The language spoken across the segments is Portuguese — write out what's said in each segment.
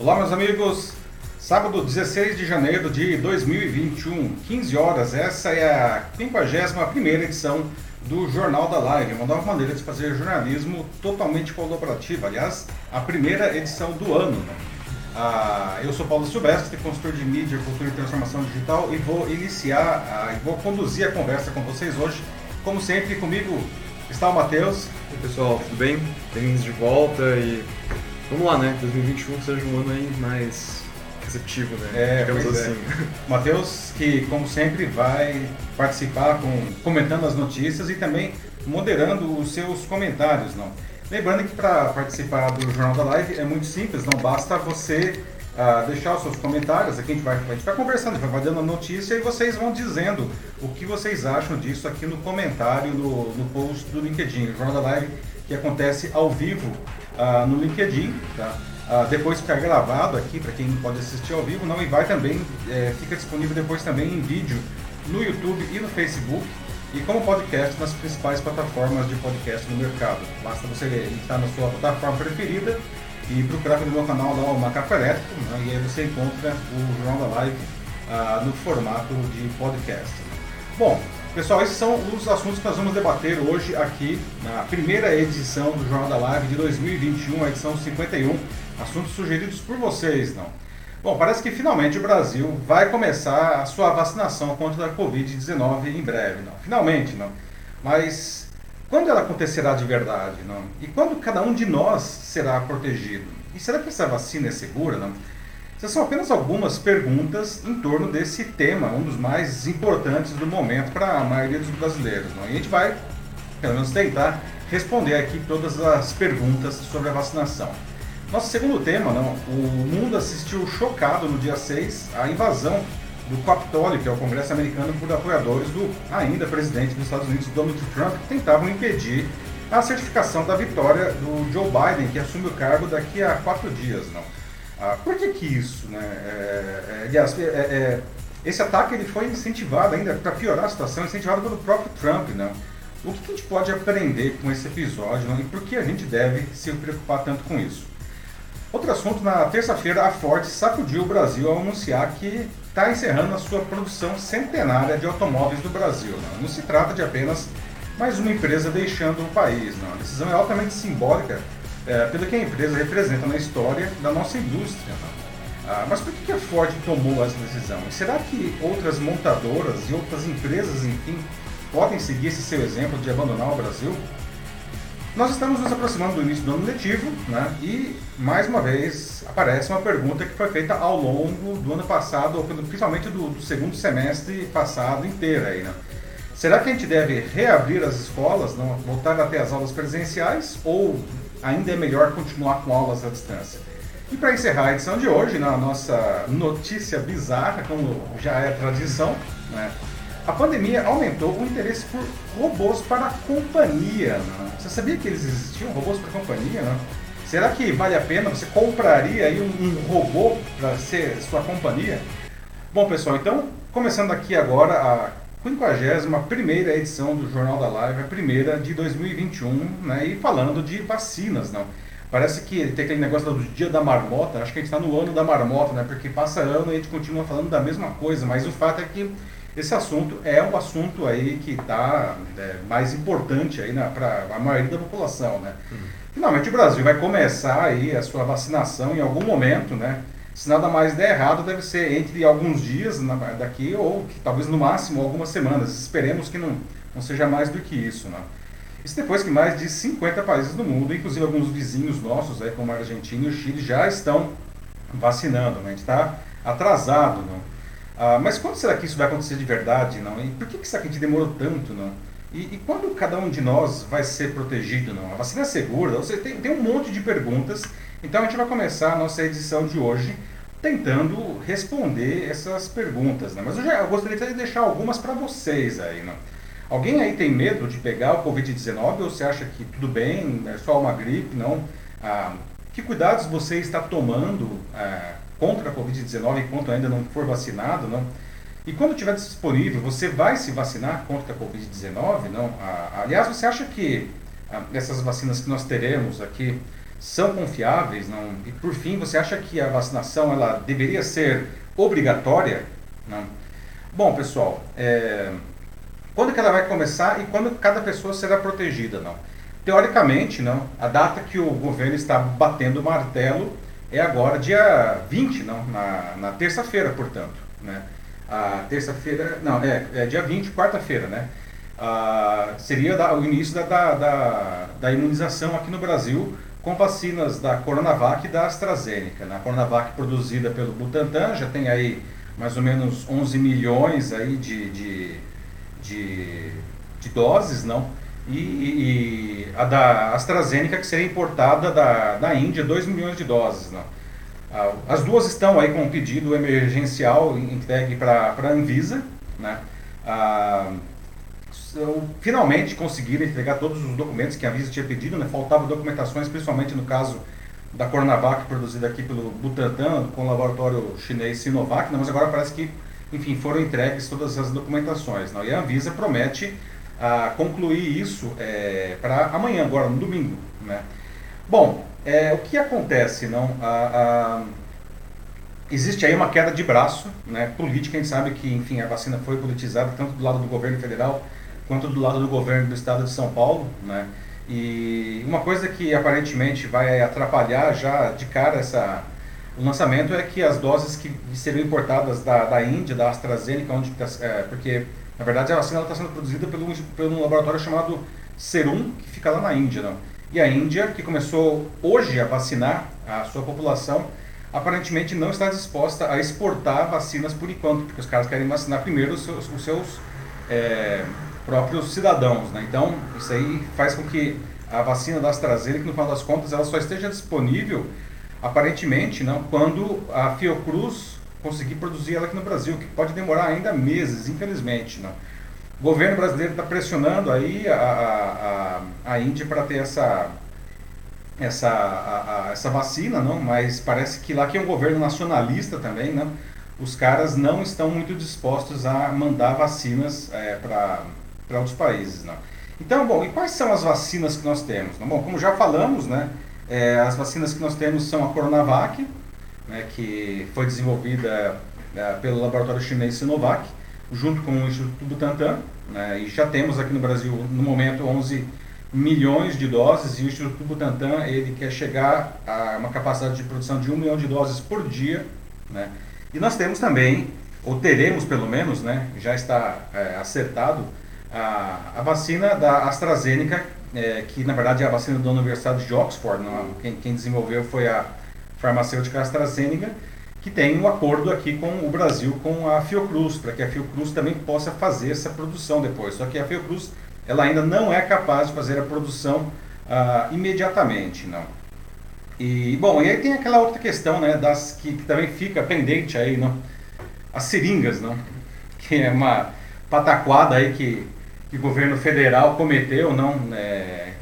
Olá, meus amigos. Sábado 16 de janeiro de 2021, 15 horas. Essa é a 51 edição do Jornal da Live, uma nova maneira de fazer jornalismo totalmente colaborativo. Aliás, a primeira edição do ano. Ah, eu sou Paulo Silvestre, consultor de mídia, cultura e transformação digital, e vou iniciar ah, e vou conduzir a conversa com vocês hoje. Como sempre, comigo está o Matheus. E pessoal, tudo bem? Bem-vindos de volta e vamos lá, né? 2021 seja um ano aí mais receptivo, né? É, Digamos assim. É. Matheus, que como sempre vai participar com, comentando as notícias e também moderando os seus comentários, não? Lembrando que para participar do Jornal da Live é muito simples, não basta você uh, deixar os seus comentários, aqui a gente vai, a gente vai conversando, vai, vai dando a notícia e vocês vão dizendo o que vocês acham disso aqui no comentário, no, no post do LinkedIn. O Jornal da Live que acontece ao vivo uh, no LinkedIn, tá? Uh, depois fica gravado aqui para quem pode assistir ao vivo, não, e vai também, é, fica disponível depois também em vídeo no YouTube e no Facebook e como podcast nas principais plataformas de podcast no mercado. Basta você entrar na sua plataforma preferida e procurar pelo meu canal lá, o Macaco Elétrico, né, e aí você encontra o Jornal da Live ah, no formato de podcast. Bom, pessoal, esses são os assuntos que nós vamos debater hoje aqui na primeira edição do Jornal da Live de 2021, a edição 51, assuntos sugeridos por vocês, não? Bom, parece que finalmente o Brasil vai começar a sua vacinação contra a Covid-19 em breve, não? Finalmente, não? Mas quando ela acontecerá de verdade, não? E quando cada um de nós será protegido? E será que essa vacina é segura, não? Essas são apenas algumas perguntas em torno desse tema, um dos mais importantes do momento para a maioria dos brasileiros, não? E a gente vai, pelo menos, tentar responder aqui todas as perguntas sobre a vacinação. Nosso segundo tema, não, o mundo assistiu chocado no dia 6 à invasão do Capitólio, que é o Congresso americano, por apoiadores do ainda presidente dos Estados Unidos, Donald Trump, que tentavam impedir a certificação da vitória do Joe Biden, que assume o cargo daqui a quatro dias. Não. Ah, por que, que isso? Né? É, é, aliás, é, é, esse ataque ele foi incentivado ainda, para piorar a situação, incentivado pelo próprio Trump. Não. O que, a gente pode aprender com esse episódio não? e por que a gente deve se preocupar tanto com isso? Outro assunto, na terça-feira a Ford sacudiu o Brasil ao anunciar que está encerrando a sua produção centenária de automóveis do Brasil. Não, não se trata de apenas mais uma empresa deixando o país. Não. A decisão é altamente simbólica é, pelo que a empresa representa na história da nossa indústria. Ah, mas por que a Ford tomou essa decisão? Será que outras montadoras e outras empresas, enfim, podem seguir esse seu exemplo de abandonar o Brasil? Nós estamos nos aproximando do início do ano letivo, né? E mais uma vez aparece uma pergunta que foi feita ao longo do ano passado, principalmente do, do segundo semestre passado inteiro aí, né? Será que a gente deve reabrir as escolas, não voltar até as aulas presenciais, ou ainda é melhor continuar com aulas à distância? E para encerrar a edição de hoje, na nossa notícia bizarra, como já é tradição, né? A pandemia aumentou o interesse por robôs para a companhia. Né? Você sabia que eles existiam, robôs para a companhia? Né? Será que vale a pena? Você compraria aí um, um robô para ser sua companhia? Bom, pessoal, então, começando aqui agora a 51 edição do Jornal da Live, a primeira de 2021, né? E falando de vacinas, não. Parece que tem aquele negócio do dia da marmota, acho que a gente está no ano da marmota, né? Porque passa ano e a gente continua falando da mesma coisa, mas o fato é que esse assunto é um assunto aí que está é, mais importante aí para a maioria da população, né? Uhum. Finalmente o Brasil vai começar aí a sua vacinação em algum momento, né? Se nada mais der errado, deve ser entre alguns dias daqui ou talvez no máximo algumas semanas. Esperemos que não, não seja mais do que isso, né? Isso depois que mais de 50 países do mundo, inclusive alguns vizinhos nossos, aí, como a Argentina e o Chile, já estão vacinando. Né? A gente está atrasado. Não? Ah, mas quando será que isso vai acontecer de verdade, não? E por que, que será que a gente demorou tanto, não? E, e, quando cada um de nós vai ser protegido, não? A vacina é segura? Você tem, tem um monte de perguntas. Então a gente vai começar a nossa edição de hoje tentando responder essas perguntas, né? Mas eu já eu gostaria de deixar algumas para vocês aí, não? Alguém aí tem medo de pegar o Covid-19 ou você acha que tudo bem, é só uma gripe, não? Ah, que cuidados você está tomando ah, contra a Covid-19 enquanto ainda não for vacinado, não? E quando estiver disponível, você vai se vacinar contra a Covid-19, não? Ah, aliás, você acha que ah, essas vacinas que nós teremos aqui são confiáveis? Não? E por fim, você acha que a vacinação ela deveria ser obrigatória? Não? Bom, pessoal, é, quando que ela vai começar e quando cada pessoa será protegida? Não? Teoricamente, não, a data que o governo está batendo o martelo é agora, dia 20, não, na, na terça-feira, portanto. Né? A terça-feira, não, é, é dia 20, quarta-feira, né? Ah, seria da, o início da, da, da, da, imunização aqui no Brasil com vacinas da Coronavac e da AstraZeneca. Né? A Coronavac produzida pelo Butantan já tem aí mais ou menos 11 milhões aí de, de, de, de doses, não? E, e, a da AstraZeneca que seria importada da, da Índia, 2 milhões de doses, não? Ah, as duas estão aí com um pedido emergencial entregue para a Anvisa, né? Ah, finalmente conseguiram entregar todos os documentos que a Anvisa tinha pedido, né? Faltavam documentações, principalmente no caso da Coronavac, produzida aqui pelo Butantan, com o laboratório chinês Sinovac, né? mas agora parece que, enfim, foram entregues todas as documentações. Não? E a Anvisa promete ah, concluir isso é, para amanhã, agora, no domingo. Né? Bom, é, o que acontece? não? Existe aí uma queda de braço né, política, a gente sabe que, enfim, a vacina foi politizada tanto do lado do governo federal quanto do lado do governo do estado de São Paulo, né? E uma coisa que aparentemente vai atrapalhar já de cara essa, o lançamento é que as doses que seriam importadas da, da Índia, da AstraZeneca, onde, tá, é, porque na verdade a vacina está sendo produzida pelo, pelo laboratório chamado Serum, que fica lá na Índia. Não? E a Índia, que começou hoje a vacinar a sua população, aparentemente não está disposta a exportar vacinas por enquanto, porque os caras querem vacinar primeiro os seus, os seus é, próprios cidadãos. Né? Então, isso aí faz com que a vacina da AstraZeneca, no final das contas, ela só esteja disponível, aparentemente, não, quando a Fiocruz conseguir produzir ela aqui no Brasil, que pode demorar ainda meses, infelizmente. Não. O governo brasileiro está pressionando aí a, a, a, Índia para ter essa, essa, a, a, essa vacina, não? mas parece que lá que é um governo nacionalista também, não? os caras não estão muito dispostos a mandar vacinas é, para para outros países. Né? Então, bom, e quais são as vacinas que nós temos? Bom, como já falamos, né, é, as vacinas que nós temos são a Coronavac, né, que foi desenvolvida é, pelo laboratório chinês Sinovac, junto com o Instituto Butantan, né, e já temos aqui no Brasil, no momento, 11 milhões de doses, e o Instituto Butantan ele quer chegar a uma capacidade de produção de 1 milhão de doses por dia. Né, e nós temos também, ou teremos pelo menos, né, já está é, acertado, a, a vacina da AstraZeneca, é, que na verdade é a vacina da Universidade de Oxford, não, quem, quem desenvolveu foi a farmacêutica AstraZeneca, que tem um acordo aqui com o Brasil, com a Fiocruz, para que a Fiocruz também possa fazer essa produção depois. Só que a Fiocruz ela ainda não é capaz de fazer a produção ah, imediatamente, não. E bom, e aí tem aquela outra questão, né, das que, que também fica pendente aí, não? As seringas, não? Que é uma pataquada aí que que o governo federal cometeu, não, é,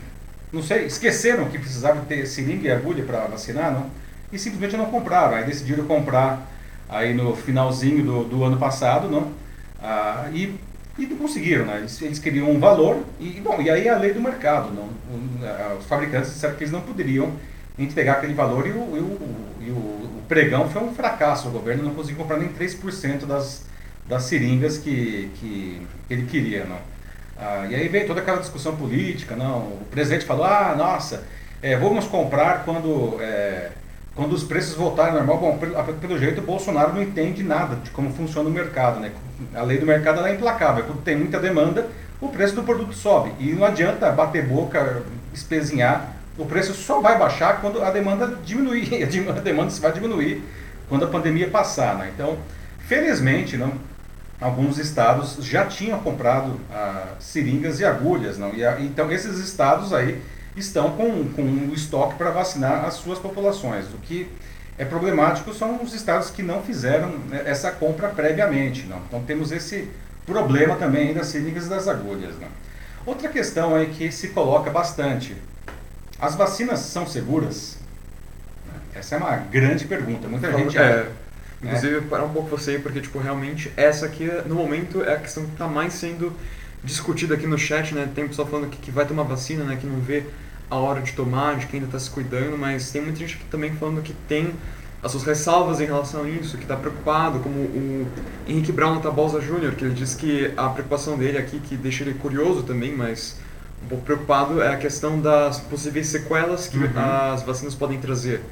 não sei, esqueceram que precisavam ter seringa e agulha para vacinar, não, e simplesmente não compraram. Aí decidiram comprar aí no finalzinho do, do ano passado, não, ah, e, e não conseguiram, né? Eles, eles, queriam um valor e bom, e aí é a lei do mercado, não, os fabricantes disseram que eles não poderiam entregar aquele valor e o, e o, e o, pregão foi um fracasso. O governo não conseguiu comprar nem 3% das, das seringas que, que ele queria, não. Ah, e aí veio toda aquela discussão política, não, o presidente falou, ah, nossa, é, vamos comprar quando, é, quando os preços voltarem ao normal. Bom, pelo, pelo, jeito o Bolsonaro não entende nada de como funciona o mercado, né? A lei do mercado é implacável, quando tem muita demanda, o preço do produto sobe. E não adianta bater boca, espezinhar, o preço só vai baixar quando a demanda diminuir, a demanda vai diminuir quando a pandemia passar, né? Então, felizmente, não alguns estados já tinham comprado ah, seringas e agulhas, não? E, então esses estados aí estão com, com o estoque para vacinar as suas populações. O que é problemático são os estados que não fizeram né, essa compra previamente, não? Então temos esse problema também das seringas e das agulhas, não? Outra questão aí que se coloca bastante: as vacinas são seguras? Essa é uma grande pergunta. Muita gente é, Inclusive, é. parar um pouco você aí, porque, tipo, realmente, essa aqui, no momento, é a questão que está mais sendo discutida aqui no chat, né? Tem pessoal falando que, que vai tomar vacina, né? Que não vê a hora de tomar, de quem ainda está se cuidando, mas tem muita gente aqui também falando que tem as suas ressalvas em relação a isso, que está preocupado, como o Henrique Brown Tabolsa Jr., que ele diz que a preocupação dele aqui, que deixa ele curioso também, mas um pouco preocupado, é a questão das possíveis sequelas que uhum. as vacinas podem trazer.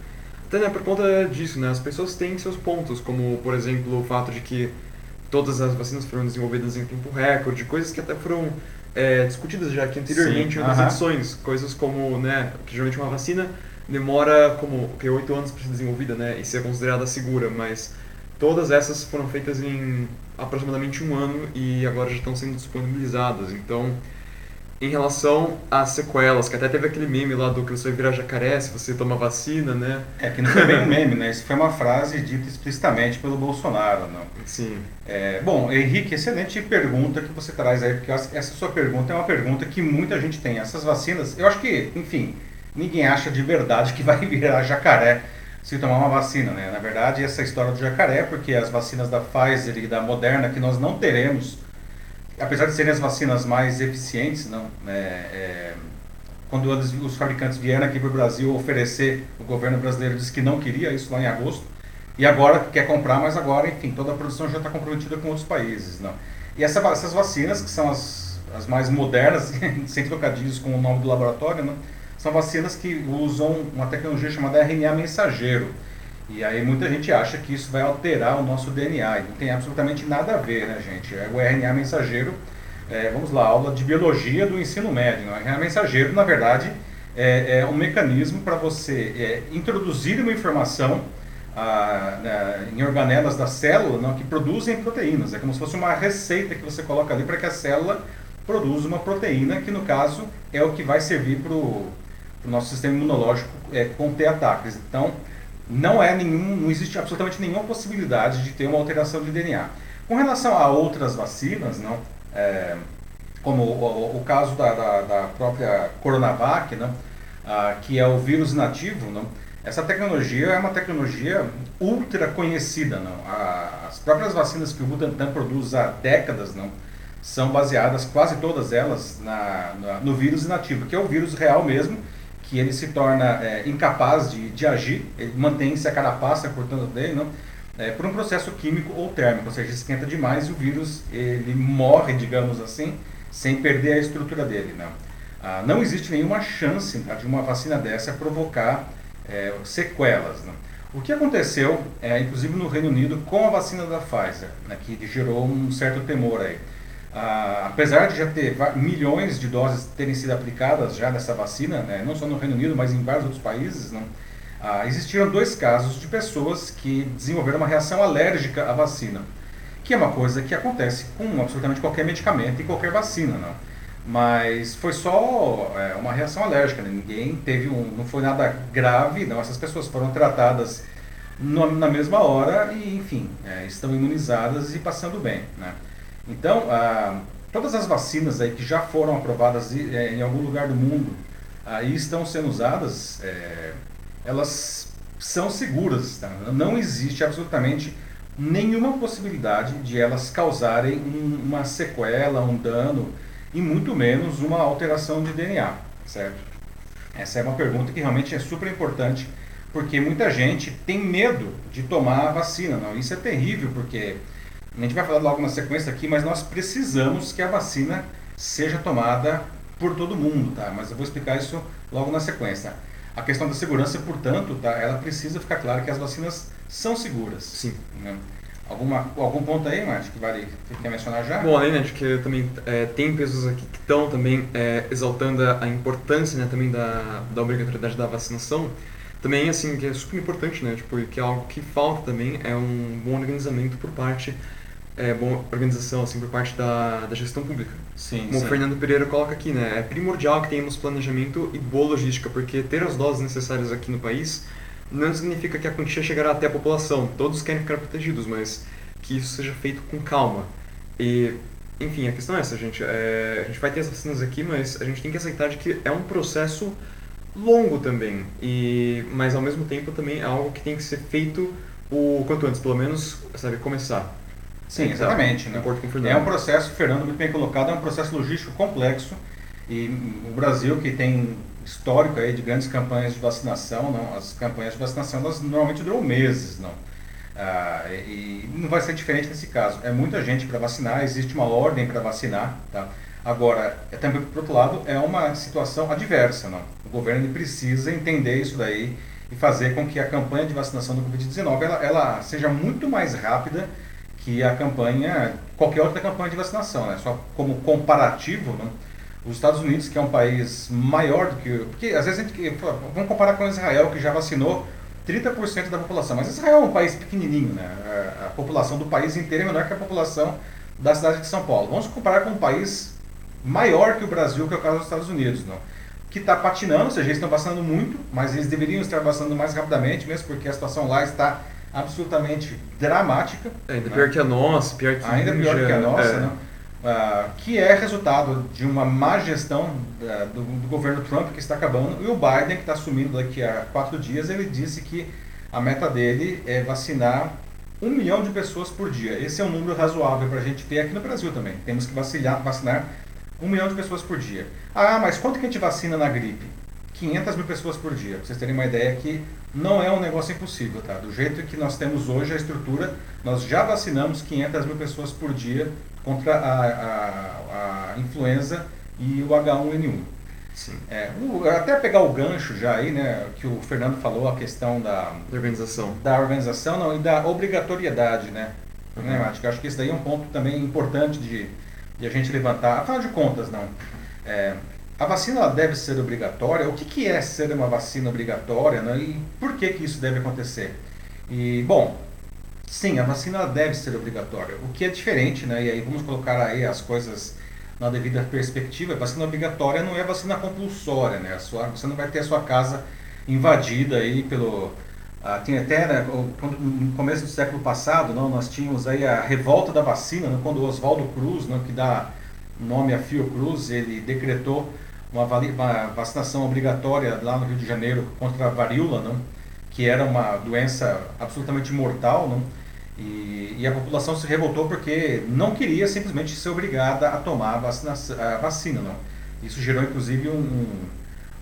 Até né, por conta disso, né, as pessoas têm seus pontos, como, por exemplo, o fato de que todas as vacinas foram desenvolvidas em tempo recorde, coisas que até foram é, discutidas já aqui anteriormente Sim, em outras uh -huh. edições, coisas como, né, que geralmente uma vacina demora como que oito anos para ser desenvolvida, né, e ser considerada segura, mas todas essas foram feitas em aproximadamente um ano e agora já estão sendo disponibilizadas. Então, em relação às sequelas, que até teve aquele meme lá do que você vai virar jacaré se você toma vacina, né? É, que não foi bem um meme, né? Isso foi uma frase dita explicitamente pelo Bolsonaro, não? Sim. É, bom, Henrique, excelente pergunta que você traz aí, porque essa sua pergunta é uma pergunta que muita gente tem. Essas vacinas, eu acho que, enfim, ninguém acha de verdade que vai virar jacaré se tomar uma vacina, né? Na verdade, essa história do jacaré, porque as vacinas da Pfizer e da Moderna, que nós não teremos apesar de serem as vacinas mais eficientes, não, né, é, quando os fabricantes vieram aqui para o Brasil oferecer, o governo brasileiro disse que não queria isso lá em agosto, e agora quer comprar, mas agora, enfim, toda a produção já está comprometida com outros países. Não. E essa, essas vacinas, que são as, as mais modernas, sem trocadilhos com o nome do laboratório, não, são vacinas que usam uma tecnologia chamada RNA mensageiro. E aí muita gente acha que isso vai alterar o nosso DNA, e não tem absolutamente nada a ver, né, gente? É o RNA mensageiro, é, vamos lá, aula de biologia do ensino médio. O RNA mensageiro, na verdade, é, é um mecanismo para você é, introduzir uma informação ah, né, em organelas da célula não, que produzem proteínas. É como se fosse uma receita que você coloca ali para que a célula produza uma proteína, que no caso é o que vai servir para o nosso sistema imunológico é, conter ataques. Então, não é nenhum, não existe absolutamente nenhuma possibilidade de ter uma alteração de DNA. Com relação a outras vacinas, não, é, como o, o, caso da, da, da, própria Coronavac, não, ah, que é o vírus nativo, não, essa tecnologia é uma tecnologia ultra conhecida. Não, as próprias vacinas que o Butantan produz há décadas não, são baseadas, quase todas elas, na, na, no vírus inativo, que é o vírus real mesmo, que ele se torna é, incapaz de, de agir, ele mantém-se a carapaça cortando dele, não? É, por um processo químico ou térmico, ou seja, esquenta demais e o vírus ele morre, digamos assim, sem perder a estrutura dele. Não, ah, não existe nenhuma chance tá, de uma vacina dessa provocar é, sequelas. Não? O que aconteceu, é, inclusive no Reino Unido, com a vacina da Pfizer, né, que gerou um certo temor aí. Ah, apesar de já ter milhões de doses terem sido aplicadas já nessa vacina, né, não só no Reino Unido, mas em vários outros países, não, ah, existiram dois casos de pessoas que desenvolveram uma reação alérgica à vacina, que é uma coisa que acontece com absolutamente qualquer medicamento e qualquer vacina, não. Mas foi só é, uma reação alérgica, né? ninguém teve um, não foi nada grave, não. Essas pessoas foram tratadas no, na mesma hora e, enfim, é, estão imunizadas e passando bem, né. Então, ah, todas as vacinas aí que já foram aprovadas é, em algum lugar do mundo aí estão sendo usadas, é, elas são seguras. Tá? Não existe absolutamente nenhuma possibilidade de elas causarem um, uma sequela, um dano e muito menos uma alteração de DNA, certo? Essa é uma pergunta que realmente é super importante porque muita gente tem medo de tomar a vacina. Não? Isso é terrível porque a gente vai falar logo na sequência aqui, mas nós precisamos que a vacina seja tomada por todo mundo, tá? Mas eu vou explicar isso logo na sequência. A questão da segurança, portanto, tá? Ela precisa ficar clara que as vacinas são seguras. Sim. Né? Alguma, algum ponto aí, Márcio, que vale que quer mencionar já? Bom, além né, de que também é, tem pessoas aqui que estão também é, exaltando a importância né, também da, da obrigatoriedade da vacinação, também assim que é super importante, né, tipo, que é algo que falta também é um bom organizamento por parte é, boa organização assim por parte da, da gestão pública. Sim, Como sim. o Fernando Pereira coloca aqui, né, é primordial que tenhamos planejamento e boa logística, porque ter as doses necessárias aqui no país não significa que a quantia chegará até a população. Todos querem ficar protegidos, mas que isso seja feito com calma. E, enfim, a questão é essa, gente. É, a gente vai ter as vacinas aqui, mas a gente tem que aceitar de que é um processo longo também. E, mas ao mesmo tempo também é algo que tem que ser feito o quanto antes, pelo menos, sabe, começar. Sim, exatamente. Né? É um processo, Fernando, muito bem colocado, é um processo logístico complexo e o Brasil, que tem histórico aí de grandes campanhas de vacinação, não? As campanhas de vacinação elas normalmente duram meses, não? Ah, e não vai ser diferente nesse caso. É muita gente para vacinar, existe uma ordem para vacinar, tá? Agora, é também por outro lado, é uma situação adversa, não? O governo precisa entender isso daí e fazer com que a campanha de vacinação do Covid-19 ela, ela seja muito mais rápida que a campanha, qualquer outra campanha de vacinação, né? Só como comparativo, né? os Estados Unidos, que é um país maior do que... Porque às vezes a gente... Vamos comparar com Israel, que já vacinou 30% da população. Mas Israel é um país pequenininho, né? A, população do país inteiro é menor que a população da cidade de São Paulo. Vamos comparar com um país maior que o Brasil, que é o caso dos Estados Unidos, não? que está patinando, ou seja, eles estão vacinando muito, mas eles deveriam estar vacinando mais rapidamente, mesmo porque a situação lá está absolutamente dramática. É, ainda né? pior que a nossa, pior que Ainda pior que a nossa, é. né? Uh, que é resultado de uma má gestão uh, do, do, governo Trump que está acabando, e o Biden, que está assumindo daqui a quatro dias, ele disse que a meta dele é vacinar um milhão de pessoas por dia. Esse é um número razoável para a gente ter aqui no Brasil também. Temos que vacinar, vacinar um milhão de pessoas por dia. Ah, mas quanto que a gente vacina na gripe? 500 mil pessoas por dia. Para vocês terem uma ideia que não é um negócio impossível, tá? Do jeito que nós temos hoje a estrutura, nós já vacinamos 500 mil pessoas por dia contra a, a, a influenza e o H1N1. Sim. É, o, até pegar o gancho já aí, né, que o Fernando falou, a questão da, da organização. Da organização não, e da obrigatoriedade, né? Uhum. né acho que isso daí é um ponto também importante de, de a gente levantar. Afinal de contas, não. É, a vacina deve ser obrigatória. O que, que é ser uma vacina obrigatória né? e por que, que isso deve acontecer? E, bom, sim, a vacina deve ser obrigatória. O que é diferente, né? e aí vamos colocar aí as coisas na devida perspectiva, a vacina obrigatória não é vacina compulsória, né? A sua, você não vai ter a sua casa invadida aí pelo... Ah, tem até, né, no começo do século passado, não, nós tínhamos aí a revolta da vacina, né, quando o Oswaldo Cruz, né, que dá nome a Fiocruz, ele decretou uma, uma, vacinação obrigatória lá no Rio de Janeiro contra a varíola, não? que era uma doença absolutamente mortal, não? E, e, a população se revoltou porque não queria simplesmente ser obrigada a tomar a, vacina, a vacina. Não? Isso gerou inclusive um,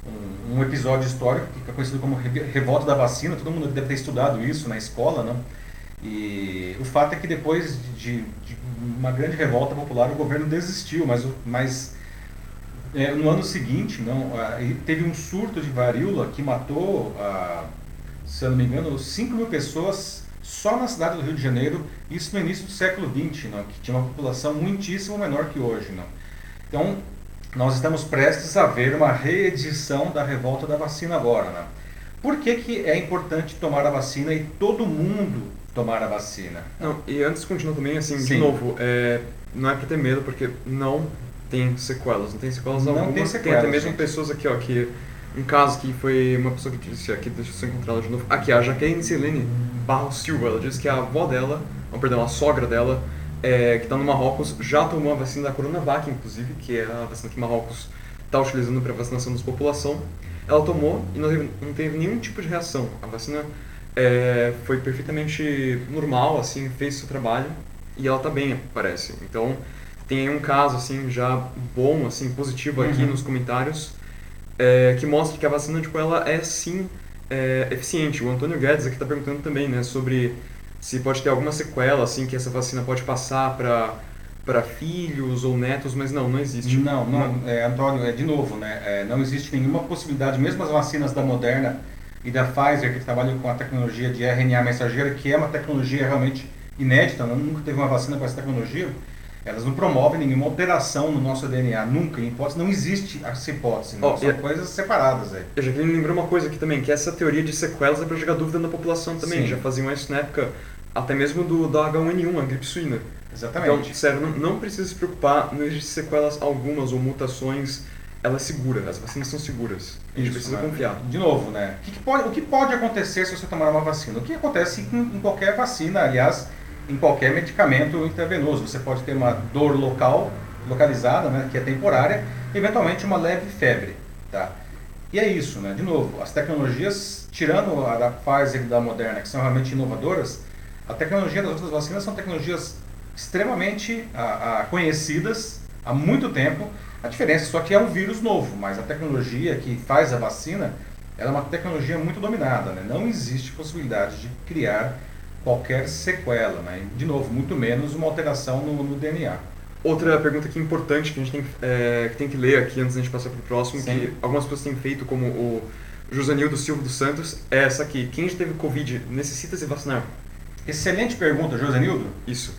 um, um, episódio histórico que é conhecido como revolta da vacina, todo mundo deve ter estudado isso na escola. Não? E o fato é que depois de, de uma grande revolta popular o governo desistiu, mas, mas é, no ano seguinte, não, teve um surto de varíola que matou, se eu não me engano, 5 mil pessoas só na cidade do Rio de Janeiro, isso no início do século XX, não, que tinha uma população muitíssimo menor que hoje. Não. Então, nós estamos prestes a ver uma reedição da revolta da vacina agora. Não. Por que, que é importante tomar a vacina e todo mundo tomar a vacina? Não, e antes de continuar também, assim, Sim. de novo, é, não é para ter medo, porque não tem sequelas, não tem sequelas não alguma. Tem, sequelas, tem até mesmo gente. pessoas aqui, ó, que um caso que foi uma pessoa que disse aqui, deixa eu só encontrar ela de novo. Aqui, a Jaqueline Celene Barros Silva, ela disse que a avó dela, ou perdão, a sogra dela, é, que está no Marrocos, já tomou a vacina da Coronavac, inclusive, que é a vacina que Marrocos está utilizando para vacinação da população. Ela tomou e não teve, não teve nenhum tipo de reação. A vacina é, foi perfeitamente normal, assim, fez seu trabalho e ela está bem, parece. Então, tem um caso assim já bom, assim positivo aqui uhum. nos comentários é, que mostra que a vacina tipo ela é sim é, eficiente. O Antônio Guedes aqui está perguntando também, né, sobre se pode ter alguma sequela assim que essa vacina pode passar para para filhos ou netos, mas não, não existe. Não, não, é, Antônio, é de novo, né? É, não existe nenhuma possibilidade, mesmo as vacinas da Moderna e da Pfizer que trabalham com a tecnologia de RNA mensageiro, que é uma tecnologia realmente inédita, nunca teve uma vacina com essa tecnologia elas não promovem nenhuma alteração no nosso DNA, nunca. Em hipótese, não existe essa hipótese. Oh, São coisas separadas. Aí. Eu já queria lembrar uma coisa aqui também, que essa teoria de sequelas é para jogar dúvida na população também. Sim. Já faziam isso na época, até mesmo do, da H1N1, a gripe suína. Exatamente. Então, sério, não, não precisa se preocupar, não existe sequelas algumas ou mutações. Ela é segura, as vacinas são seguras. A gente precisa né? confiar. De novo, né? O que, pode, o que pode acontecer se você tomar uma vacina? O que acontece em qualquer vacina, aliás em qualquer medicamento intravenoso. Você pode ter uma dor local, localizada, né, que é temporária, eventualmente uma leve febre. Tá? E é isso, né? de novo, as tecnologias, tirando a da Pfizer e da Moderna, que são realmente inovadoras, a tecnologia das outras vacinas são tecnologias extremamente a, a, conhecidas há muito tempo, A diferença só que é um vírus novo, mas a tecnologia que faz a vacina ela é uma tecnologia muito dominada. Né? Não existe possibilidade de criar qualquer sequela. Né? De novo, muito menos uma alteração no, no DNA. Outra pergunta que é importante que a gente tem, é, que, tem que ler aqui antes da gente passar para o próximo, Sim. que algumas pessoas têm feito, como o Josanildo Silva dos Santos, é essa aqui. Quem já teve Covid necessita se vacinar? Excelente pergunta, Josanildo. Isso.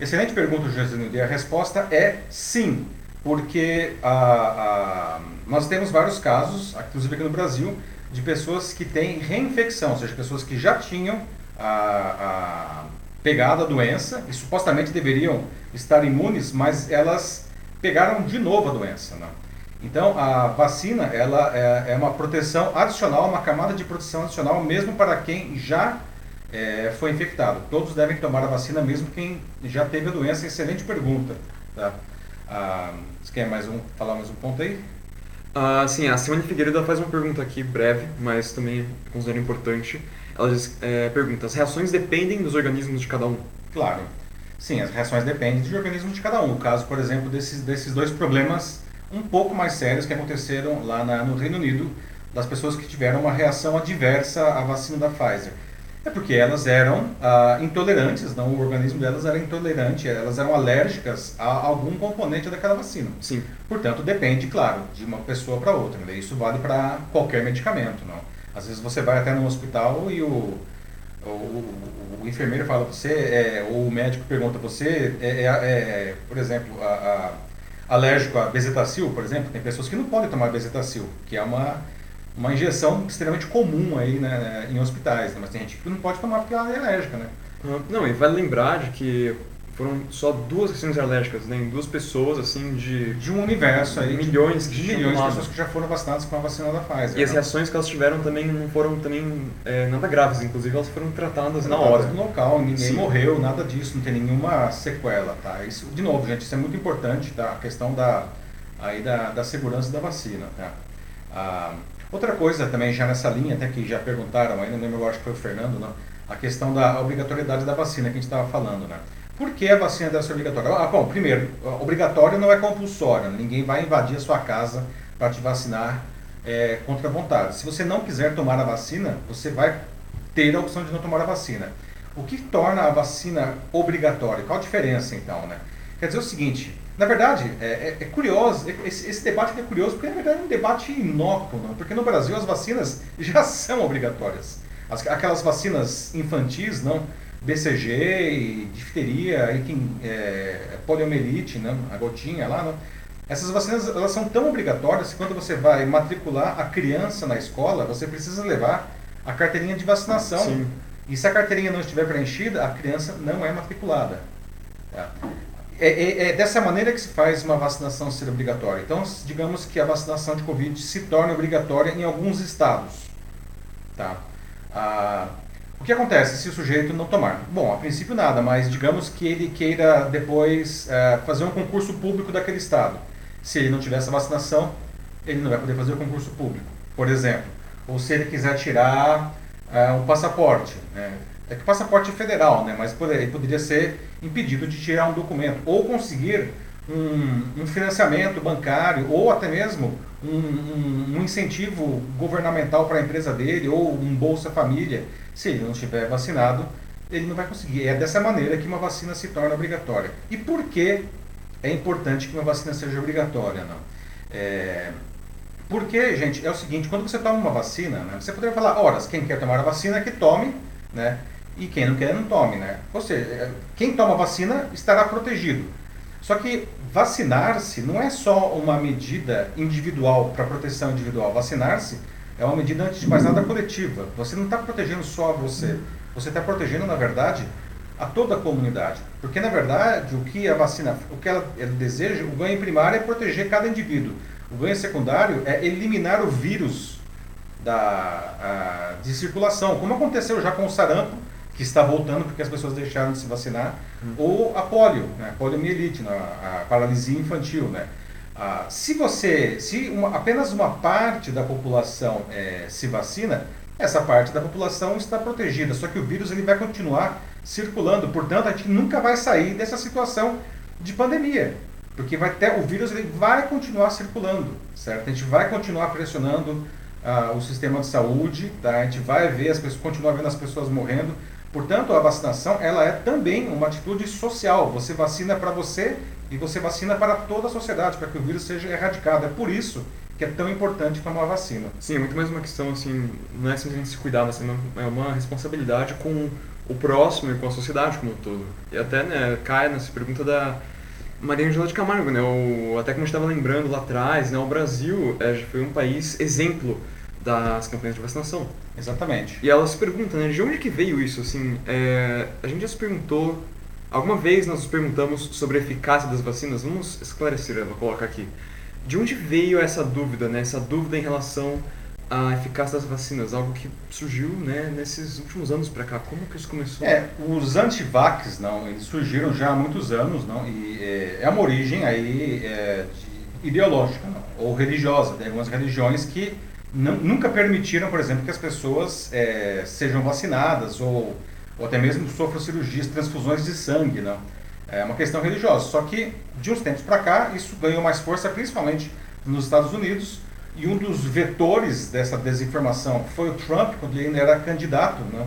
Excelente pergunta, Josanildo. E a resposta é sim, porque a, a, nós temos vários casos, inclusive aqui no Brasil, de pessoas que têm reinfecção, ou seja, pessoas que já tinham a, a pegado a doença e supostamente deveriam estar imunes, mas elas pegaram de novo a doença. Né? Então, a vacina ela é, é, uma proteção adicional, uma camada de proteção adicional, mesmo para quem já é, foi infectado. Todos devem tomar a vacina, mesmo quem já teve a doença. Excelente pergunta. Tá? Ah, você quer mais um, falar mais um ponto aí? Ah, sim, a Simone Figueiredo faz uma pergunta aqui breve, mas também considero importante. Ela diz, é, pergunta: as reações dependem dos organismos de cada um? Claro. Sim, as reações dependem dos organismos de cada um. O caso, por exemplo, desses, desses dois problemas um pouco mais sérios que aconteceram lá na, no Reino Unido, das pessoas que tiveram uma reação adversa à vacina da Pfizer. É porque elas eram ah, intolerantes, não, o organismo delas era intolerante, elas eram alérgicas a algum componente daquela vacina. Sim. Portanto, depende, claro, de uma pessoa para outra. Né? Isso vale para qualquer medicamento. Não? Às vezes você vai até no hospital e o, o, o, o enfermeiro fala você, é, ou o médico pergunta você, é, é, é, por exemplo, a, a, alérgico a bezetacil, por exemplo, tem pessoas que não podem tomar bezetacil, que é uma uma injeção extremamente comum aí né, em hospitais, né? mas tem gente que não pode tomar porque ela é alérgica, né? Não, e vale lembrar de que foram só duas reações alérgicas, né, em duas pessoas, assim, de... De um universo aí. Milhões de, milhões de pessoas que já foram vacinadas com a vacina da Pfizer. E as né? reações que elas tiveram também não foram também é, nada graves, inclusive elas foram tratadas, na hora. no local, ninguém Sim. morreu, nada disso, não tem nenhuma sequela, tá? Isso, de novo, gente, isso é muito importante, tá? A questão da, aí da, da segurança da vacina, tá? Ah, Outra coisa também, já nessa linha, até que já perguntaram, aí não lembro, eu acho que foi o Fernando, não, a questão da obrigatoriedade da vacina que a gente estava falando, né? Por que a vacina deve ser obrigatória? Ah, bom, primeiro, obrigatório não é compulsório, ninguém vai invadir a sua casa para te vacinar é, contra a vontade. Se você não quiser tomar a vacina, você vai ter a opção de não tomar a vacina. O que torna a vacina obrigatória? Qual a diferença então, né? Quer dizer o seguinte, na verdade, é, é, é curioso, esse, esse, debate é curioso porque na verdade é um debate inócuo, porque no Brasil as vacinas já são obrigatórias. As, aquelas vacinas infantis, não? BCG, difteria, e quem, é, poliomielite, não? a gotinha lá, não? Essas vacinas elas são tão obrigatórias que quando você vai matricular a criança na escola, você precisa levar a carteirinha de vacinação. Sim. E se a carteirinha não estiver preenchida, a criança não é matriculada. É. É, é, é, dessa maneira que se faz uma vacinação ser obrigatória. Então, digamos que a vacinação de Covid se torna obrigatória em alguns estados. Tá? Ah, o que acontece se o sujeito não tomar? Bom, a princípio nada, mas digamos que ele queira depois é, fazer um concurso público daquele estado. Se ele não tiver essa vacinação, ele não vai poder fazer o concurso público, por exemplo. Ou se ele quiser tirar é, um passaporte. Né? É que passaporte é federal, né? mas ele poderia ser impedido de tirar um documento ou conseguir um, um financiamento bancário ou até mesmo um, um, um incentivo governamental para a empresa dele ou um Bolsa Família. Se ele não estiver vacinado, ele não vai conseguir. É dessa maneira que uma vacina se torna obrigatória. E por que é importante que uma vacina seja obrigatória? Não? É, porque, gente, é o seguinte, quando você toma uma vacina, né, você poderia falar, horas, quem quer tomar a vacina, que tome, né? e quem não quer não tome, né? Ou seja, é, quem toma vacina estará protegido. Só que vacinar-se não é só uma medida individual para proteção individual. Vacinar-se é uma medida, antes de mais nada, coletiva. Você não está protegendo só você. Você está protegendo, na verdade, a toda a comunidade. Porque, na verdade, o que a vacina, o que ela, ela deseja, o ganho primário é proteger cada indivíduo. O ganho secundário é eliminar o vírus da, a, de circulação, como aconteceu já com o sarampo que está voltando porque as pessoas deixaram de se vacinar, uhum. ou a polio, né, poliomielite, né, a paralisia infantil, né. Ah, se você, se uma, apenas uma parte da população é, se vacina, essa parte da população está protegida, só que o vírus ele vai continuar circulando, portanto a gente nunca vai sair dessa situação de pandemia, Porque vai ter, o vírus ele vai continuar circulando, certo? A gente vai continuar pressionando ah, o sistema de saúde, tá? a gente vai ver as pessoas, continuar vendo as pessoas morrendo. Portanto, a vacinação ela é também uma atitude social. Você vacina para você e você vacina para toda a sociedade, para que o vírus seja erradicado. É por isso que é tão importante tomar a vacina. Sim, é muito mais uma questão, assim, não é simplesmente se cuidar, mas é uma responsabilidade com o próximo e com a sociedade como um todo. E até, né, cai nessa pergunta da Maria Angela de Camargo, né, o, até como a gente estava lembrando lá atrás, né, o Brasil é, foi um país exemplo das campanhas de vacinação. Exatamente. E ela se pergunta, né, de onde que veio isso, assim, é, a gente já se perguntou, alguma vez nós nos perguntamos sobre a eficácia das vacinas, vamos esclarecer, eu vou colocar aqui. De onde veio essa dúvida, né? Essa dúvida em relação à eficácia das vacinas, algo que surgiu, né, nesses últimos anos para cá. Como que isso começou? É, os antivax, não, eles surgiram já há muitos anos, não, e é, é uma origem aí é, ideológica, não, ou religiosa. Tem algumas religiões que não, nunca permitiram, por exemplo, que as pessoas é, sejam vacinadas ou, ou até mesmo sofram cirurgias, transfusões de sangue, não. É uma questão religiosa. Só que, de uns tempos para cá, isso ganhou mais força, principalmente nos Estados Unidos. E um dos vetores dessa desinformação foi o Trump, quando ele ainda era candidato né,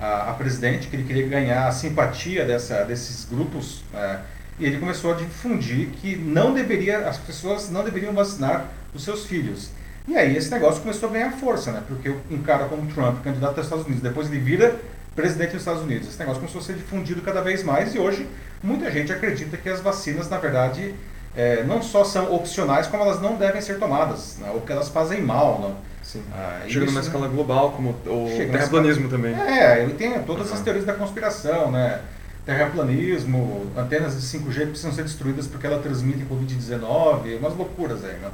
a, a, presidente, que ele queria ganhar a simpatia dessa, desses grupos. É, e ele começou a difundir que não deveria, as pessoas não deveriam vacinar os seus filhos. E aí esse negócio começou a ganhar força, né? Porque um cara como Trump, candidato aos Estados Unidos, depois ele vira presidente dos Estados Unidos. Esse negócio começou a ser difundido cada vez mais e hoje muita gente acredita que as vacinas, na verdade, é, não só são opcionais, como elas não devem ser tomadas, né? ou que elas fazem mal. Não? Sim. Ah, Chega numa escala global, como o terraplanismo também. É, ele tem todas uhum. as teorias da conspiração, né? Terraplanismo, antenas de 5G precisam ser destruídas porque ela transmite Covid-19, umas loucuras aí, né?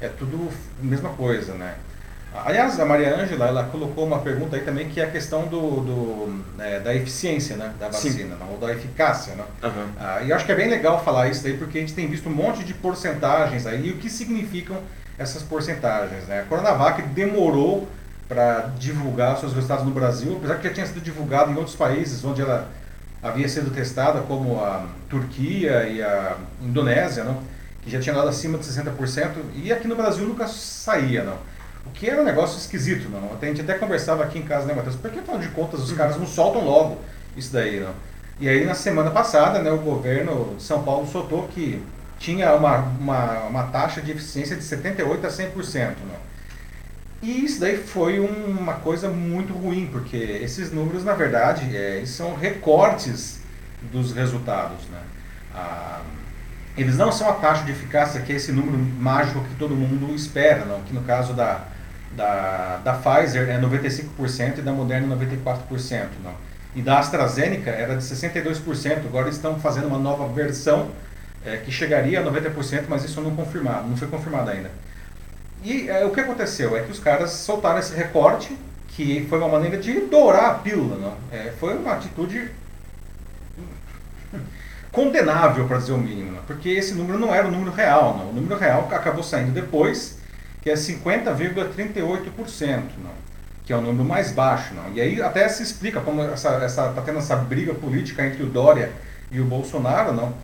É tudo a mesma coisa, né? Aliás, a Maria Ângela, ela colocou uma pergunta aí também que é a questão do, do é, da eficiência né, da vacina, né, ou da eficácia. Né? Uhum. Ah, e eu acho que é bem legal falar isso aí, porque a gente tem visto um monte de porcentagens aí, e o que significam essas porcentagens. Né? A Coronavac demorou para divulgar seus resultados no Brasil, apesar que já tinha sido divulgado em outros países onde ela havia sido testada, como a Turquia e a Indonésia, não? que já tinha dado acima de 60%, e aqui no Brasil nunca saía. não o que era um negócio esquisito, não? A gente até conversava aqui em casa, né, Matheus? Porque, afinal de contas, os caras não soltam logo isso daí, não? E aí, na semana passada, né, o governo de São Paulo soltou que tinha uma, uma, uma taxa de eficiência de 78% a 100%, não? E isso daí foi uma coisa muito ruim, porque esses números, na verdade, é, são recortes dos resultados, né? Ah, eles não são a taxa de eficácia, que é esse número mágico que todo mundo espera, não? que no caso da, da, da Pfizer é 95% e da Moderna 94%. Não? E da AstraZeneca era de 62%, agora estão fazendo uma nova versão é, que chegaria a 90%, mas isso não confirmado, não foi confirmado ainda. E é, o que aconteceu é que os caras soltaram esse recorte, que foi uma maneira de dourar a pílula. Não? É, foi uma atitude condenável, para dizer o mínimo, né? porque esse número não era o número real. Não. O número real acabou saindo depois, que é 50,38%, que é o número mais baixo. Não. E aí até se explica como está essa, tá tendo essa briga política entre o Dória e o Bolsonaro. Não.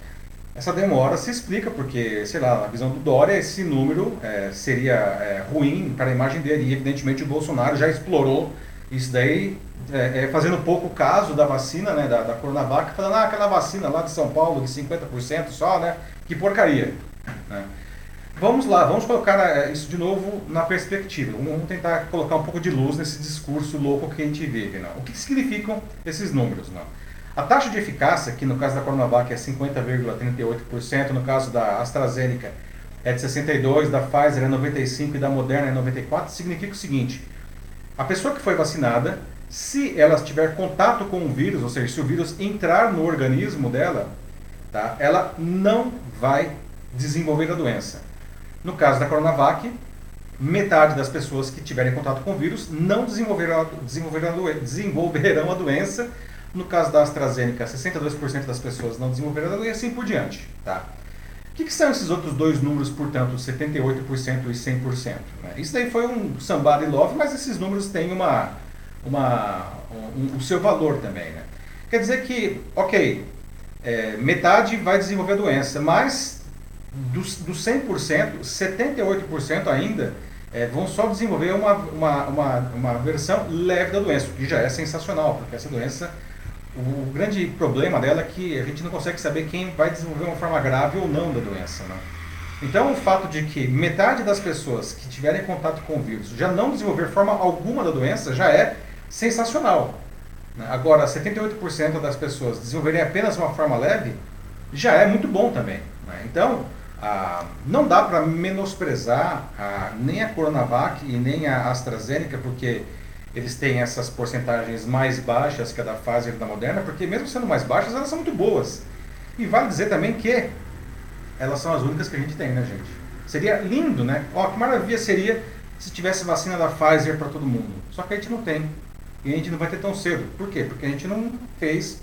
Essa demora se explica porque, sei lá, na visão do Dória, esse número é, seria é, ruim para a imagem dele. E evidentemente o Bolsonaro já explorou isso daí é, é, fazendo pouco caso da vacina, né, da, da Coronavac, falando, ah, aquela vacina lá de São Paulo de 50% só, né, que porcaria. Né? Vamos lá, vamos colocar é, isso de novo na perspectiva. Vamos tentar colocar um pouco de luz nesse discurso louco que a gente vive. Não? O que significam esses números? Não? A taxa de eficácia, que no caso da Coronavac é 50,38%, no caso da AstraZeneca é de 62%, da Pfizer é 95% e da Moderna é 94%, significa o seguinte, a pessoa que foi vacinada se ela tiver contato com o vírus, ou seja, se o vírus entrar no organismo dela, tá, ela não vai desenvolver a doença. No caso da Coronavac, metade das pessoas que tiverem contato com o vírus não desenvolverão, desenvolverão, desenvolverão a doença. No caso da AstraZeneca, 62% das pessoas não desenvolverão a doença e assim por diante. Tá? O que, que são esses outros dois números, portanto, 78% e 100%? Né? Isso daí foi um somebody love, mas esses números têm uma, uma, um, o seu valor também. Né? Quer dizer que, ok, é, metade vai desenvolver a doença, mas dos, dos 100%, 78% ainda é, vão só desenvolver uma, uma, uma, uma versão leve da doença, o que já é sensacional, porque essa doença, o, grande problema dela é que a gente não consegue saber quem vai desenvolver uma forma grave ou não da doença. Né? Então, o fato de que metade das pessoas que tiverem contato com o vírus já não desenvolver forma alguma da doença já é sensacional. Né? Agora, 78% das pessoas desenvolverem apenas uma forma leve já é muito bom também. Né? Então, ah, não dá para menosprezar ah, nem a Coronavac e nem a AstraZeneca, porque eles têm essas porcentagens mais baixas que a da Pfizer e da Moderna, porque mesmo sendo mais baixas, elas são muito boas. E vale dizer também que elas são as únicas que a gente tem, né, gente? Seria lindo, né? Ó, que maravilha seria se tivesse vacina da Pfizer para todo mundo. Só que a gente não tem. E a gente não vai ter tão cedo. Por quê? Porque a gente não fez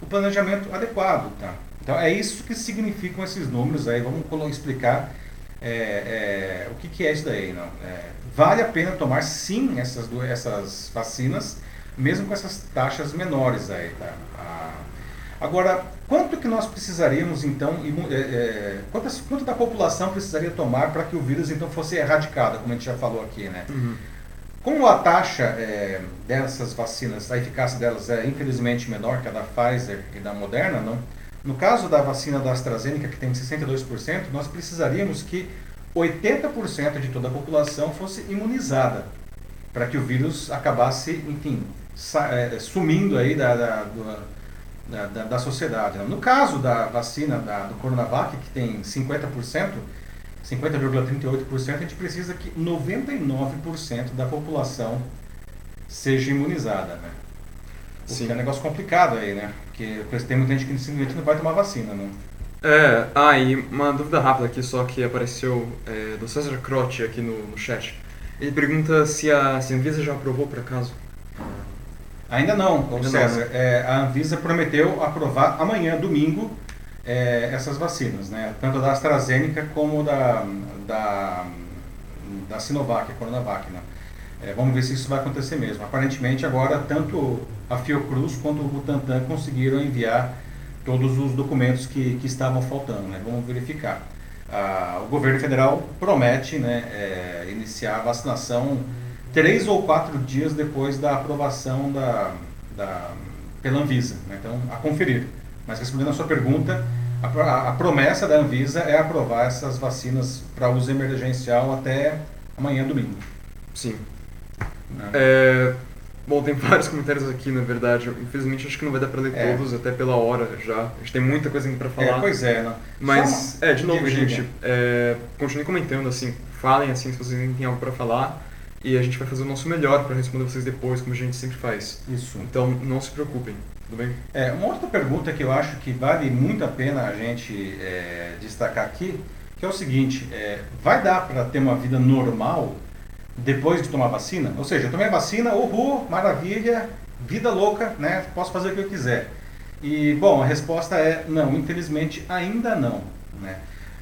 o planejamento adequado, tá? Então é isso que significam esses números aí. Vamos explicar é, é, o que, que, é isso daí. Não? É, vale a pena tomar sim essas, duas, essas vacinas, mesmo com essas taxas menores aí. Tá? Ah, agora, quanto que nós precisaríamos então, é, é, quantas, quanto da população precisaria tomar para que o vírus então fosse erradicado, como a gente já falou aqui, né? Uhum. Como a taxa é, dessas vacinas, a eficácia delas é infelizmente menor que a da Pfizer e da Moderna, não? No caso da vacina da AstraZeneca, que tem 62%, nós precisaríamos que 80% de toda a população fosse imunizada para que o vírus acabasse, enfim, é, sumindo aí da, da, da, da, da sociedade. No caso da vacina da, do Coronavac, que tem 50%, 50,38%, a gente precisa que 99% da população seja imunizada. Né? Sim. é um negócio complicado aí, né? Porque tem muita gente que simplesmente não vai tomar vacina, né? É, ah, e uma dúvida rápida aqui só que apareceu é, do César Croce aqui no, no chat. Ele pergunta se a, se a Anvisa já aprovou por acaso. Ainda não, Ainda César. Não, né? é, a Anvisa prometeu aprovar amanhã, domingo, é, essas vacinas, né? Tanto da AstraZeneca como da, da, da Sinovac, a Coronavac, né? É, vamos ver se isso vai acontecer mesmo. Aparentemente agora tanto a Fiocruz quanto o Butantan conseguiram enviar todos os documentos que, que estavam faltando. Né? Vamos verificar. Ah, o governo federal promete né, é, iniciar a vacinação três ou quatro dias depois da aprovação da, da, pela Anvisa. Né? Então, a conferir. Mas respondendo a sua pergunta, a, a promessa da Anvisa é aprovar essas vacinas para uso emergencial até amanhã, domingo. Sim. É, Bom, tem vários comentários aqui, na verdade. Infelizmente, acho que não vai dar para ler é. todos, até pela hora já. A gente tem muita coisa ainda para falar. É, pois é, né? Mas, é, de novo, gente, é, continue comentando, assim, falem, assim, se vocês têm algo para falar. E a gente vai fazer o nosso melhor para responder vocês depois, como a gente sempre faz. Isso. Então, não se preocupem, tudo bem? É, uma outra pergunta que eu acho que vale muito a pena a gente é, destacar aqui, que é o seguinte, é, vai dar para ter uma vida normal depois de tomar vacina? Ou seja, eu tomei a vacina, uhul, maravilha, vida louca, né? Posso fazer o que eu quiser. E, bom, a resposta é não, infelizmente ainda não, né?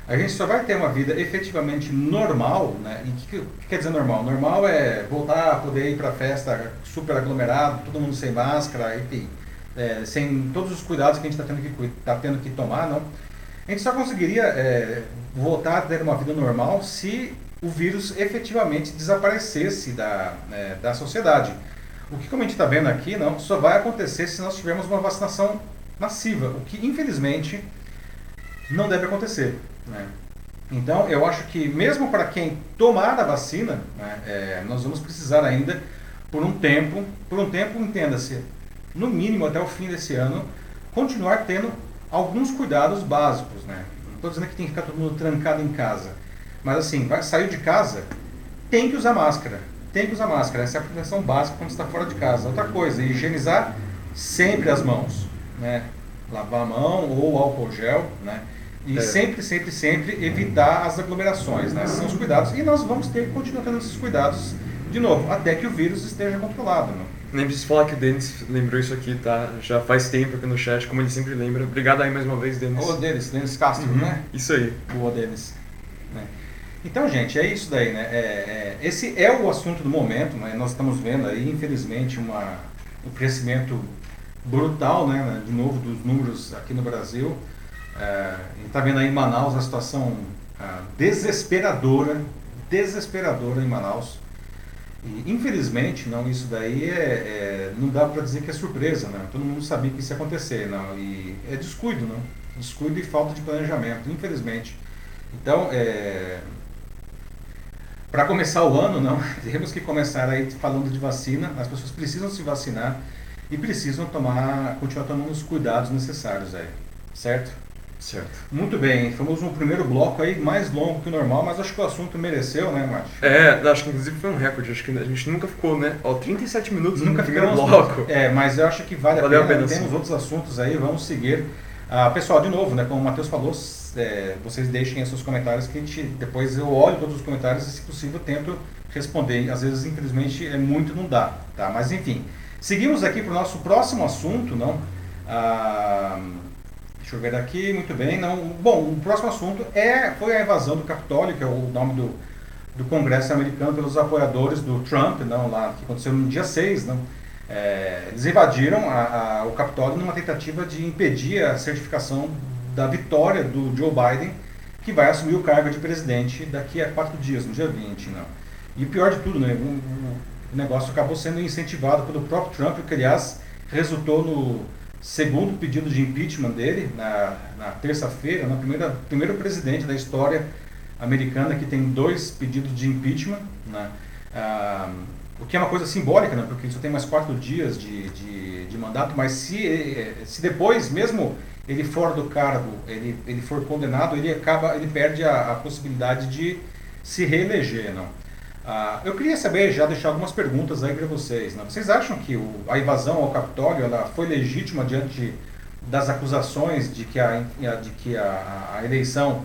A gente só vai ter uma vida efetivamente normal, né? E o que, que, quer dizer normal? Normal é voltar a poder ir para festa super aglomerado, todo mundo sem máscara, enfim, é, sem todos os cuidados que a gente está tendo, que, tá tendo que tomar, não. A gente só conseguiria é, voltar a ter uma vida normal se o vírus efetivamente desaparecesse da, né, da sociedade. O que, como a gente está vendo aqui, não, só vai acontecer se nós tivermos uma vacinação massiva, o que infelizmente não deve acontecer. Né? Então, eu acho que mesmo para quem tomar a vacina, né, é, nós vamos precisar ainda, por um tempo, por um tempo, entenda-se, no mínimo até o fim desse ano, continuar tendo alguns cuidados básicos. Né? Não estou dizendo que tem que ficar todo mundo trancado em casa, mas assim, vai, saiu de casa, tem que usar máscara. Tem que usar máscara. Essa é a proteção básica quando está fora de casa. Outra coisa, higienizar sempre as mãos. Né? Lavar a mão ou álcool gel. Né? E é. sempre, sempre, sempre evitar as aglomerações. Né? Esses são os cuidados. E nós vamos ter que continuar tendo esses cuidados de novo, até que o vírus esteja controlado. Né? Nem preciso falar que o Denis lembrou isso aqui, tá? Já faz tempo aqui no chat, como ele sempre lembra. Obrigado aí mais uma vez, Denis. Ô, Denis, Denis Castro, uhum. né? Isso aí. Boa, Denis. Então, gente, é isso daí, né? É, é, esse é o assunto do momento, né? Nós estamos vendo aí, infelizmente, uma, um crescimento brutal, né? De novo, dos números aqui no Brasil. É, a gente está vendo aí em Manaus a situação ah, desesperadora, desesperadora em Manaus. E, infelizmente, não, isso daí é, é não dá para dizer que é surpresa, né? Todo mundo sabia que isso ia acontecer, não? E é descuido, não? Descuido e falta de planejamento, infelizmente. Então, é, para começar o ano, não, temos que começar aí falando de vacina. As pessoas precisam se vacinar e precisam tomar, continuar tomando os cuidados necessários aí, certo? Certo. Muito bem, fomos no primeiro bloco aí, mais longo que o normal, mas acho que o assunto mereceu, né, Márcio? É, acho que inclusive foi um recorde, acho que a gente nunca ficou, né? Ó, 37 minutos nunca no primeiro bloco. É, mas eu acho que vale Valeu a pena, a pena temos sim. outros assuntos aí, vamos seguir. Ah, pessoal, de novo, né, como o Matheus falou, é, vocês deixem seus comentários que gente, depois eu olho todos os comentários e, se possível, tento responder. Às vezes, infelizmente, é muito, não dá, tá? Mas, enfim, seguimos aqui para o nosso próximo assunto, não? Ah, deixa eu ver daqui, muito bem. Não, bom, o próximo assunto é, foi a invasão do Capitólio, que é o nome do, do Congresso americano, pelos apoiadores do Trump, não, lá, que aconteceu no dia 6, não? É, eles invadiram a, a, o Capitólio numa tentativa de impedir a certificação da vitória do Joe Biden, que vai assumir o cargo de presidente daqui a quatro dias, no dia 20. Não. E o pior de tudo, né, o, o negócio acabou sendo incentivado pelo próprio Trump, que aliás resultou no segundo pedido de impeachment dele, na, na terça-feira, no primeiro presidente da história americana que tem dois pedidos de impeachment. Né, ah, o que é uma coisa simbólica, né? porque ele só tem mais quatro dias de, de, de mandato, mas se, se depois, mesmo ele fora do cargo, ele, ele for condenado, ele acaba, ele perde a, a possibilidade de se reeleger, não? Ah, eu queria saber, já deixar algumas perguntas aí para vocês. Não? Vocês acham que o, a invasão ao Capitólio ela foi legítima diante das acusações de que a, de que a, a eleição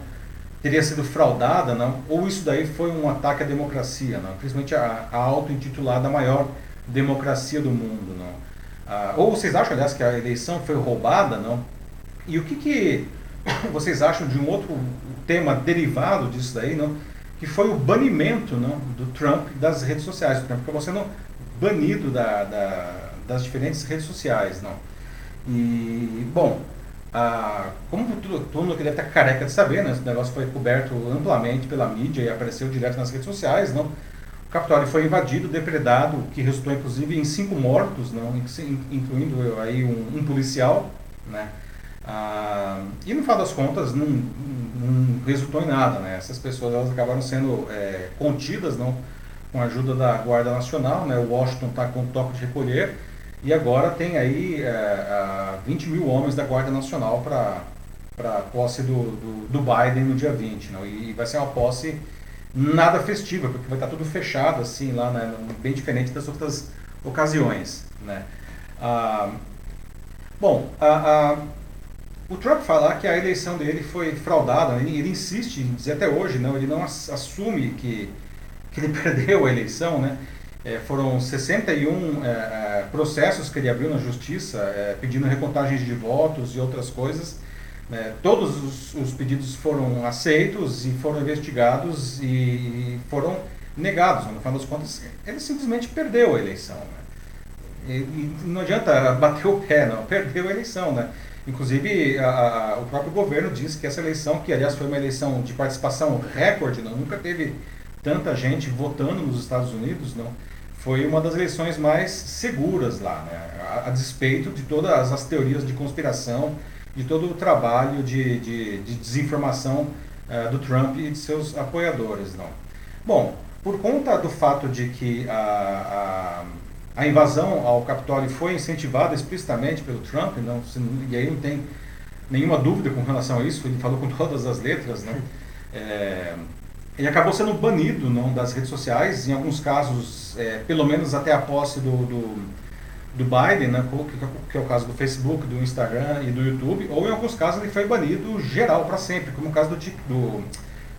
teria sido fraudada, não? Ou isso daí foi um ataque à democracia, não? Principalmente a, a auto-intitulada maior democracia do mundo, não? Ah, ou vocês acham, aliás, que a eleição foi roubada, não? E o que, que vocês acham de um outro tema derivado disso daí, não? Que foi o banimento, não, do Trump das redes sociais. O Trump acabou sendo banido da, da, das diferentes redes sociais, não? E bom, ah, como todo, mundo que deve estar careca de saber, né? Esse negócio foi coberto amplamente pela mídia e apareceu direto nas redes sociais, não? O Capitólio foi invadido, depredado, que resultou inclusive em cinco mortos, não? Incluindo aí um, um policial, né? Ah, e no final das contas não, não, resultou em nada, né? Essas pessoas elas acabaram sendo é, contidas, não? Com a ajuda da Guarda Nacional, né? O Washington está com toque de recolher e agora tem aí é, 20 mil homens da Guarda Nacional para a posse do, do, do, Biden no dia 20. Não? E vai ser uma posse nada festiva, porque vai estar tudo fechado, assim, lá, né? bem diferente das outras ocasiões. Né? Ah, bom, a, a, o Trump falar que a eleição dele foi fraudada, ele, ele insiste em dizer até hoje, não, ele não assume que, que ele perdeu a eleição, né? É, foram 61 é, é, processos que ele abriu na justiça é, pedindo recontagem de votos e outras coisas. Né? Todos os, os, pedidos foram aceitos e foram investigados e foram negados. No final das contas, ele simplesmente perdeu a eleição. Né? E, e, não adianta bater o pé, não. Perdeu a eleição. Né? Inclusive, a, a, o próprio governo disse que essa eleição, que aliás foi uma eleição de participação recorde, não, nunca teve tanta gente votando nos Estados Unidos, não foi uma das eleições mais seguras lá, né? a, a, despeito de todas as teorias de conspiração, de todo o trabalho de, de, de desinformação uh, do Trump e de seus apoiadores. Não. Bom, por conta do fato de que a, a, a invasão ao Capitólio foi incentivada explicitamente pelo Trump, não, e aí não tem nenhuma dúvida com relação a isso, ele falou com todas as letras, né? É, ele acabou sendo banido não, das redes sociais, em alguns casos, é, pelo menos até a posse do, do, do Biden, né, que é o caso do Facebook, do Instagram e do YouTube, ou em alguns casos ele foi banido geral para sempre, como o caso do, do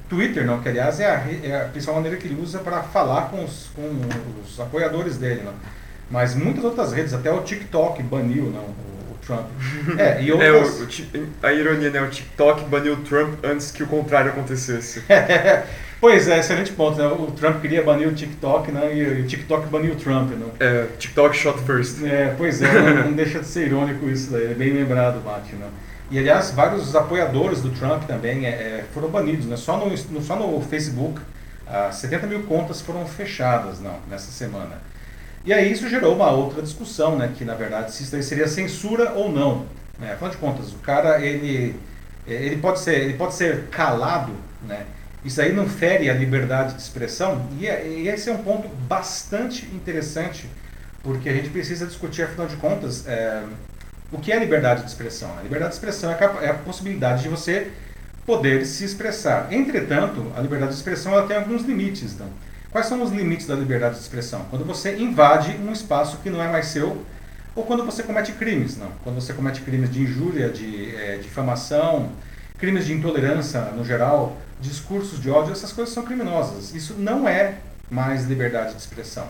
Twitter, não, que aliás é a, é a, principal maneira que ele usa para falar com os, com os apoiadores dele. Não. Mas muitas outras redes, até o TikTok baniu não, o, o Trump. É, e outras... é, o, o, a ironia, né? O TikTok baniu o Trump antes que o contrário acontecesse. Pois é, excelente ponto. Né? O Trump queria banir o TikTok, né? E o TikTok baniu o Trump, né? É, TikTok shot first. É, pois é, não, não deixa de ser irônico isso daí. É bem lembrado, Mati, né? E aliás, vários apoiadores do Trump também é, é foram banidos, né? Só no, só no Facebook, ah, 70 mil contas foram fechadas não, nessa semana. E aí isso gerou uma outra discussão, né? Que na verdade se isso seria censura ou não. Né? Afinal de contas, o cara ele, ele, pode, ser, ele pode ser calado, né? Isso aí não fere a liberdade de expressão e, é, e esse é um ponto bastante interessante porque a gente precisa discutir, afinal de contas, é, o que é liberdade de expressão? A liberdade de expressão é a, é a possibilidade de você poder se expressar. Entretanto, a liberdade de expressão ela tem alguns limites. Então. Quais são os limites da liberdade de expressão? Quando você invade um espaço que não é mais seu, ou quando você comete crimes, não? Quando você comete crimes de injúria, de é, difamação, crimes de intolerância no geral, discursos de ódio, essas coisas são criminosas. Isso não é mais liberdade de expressão.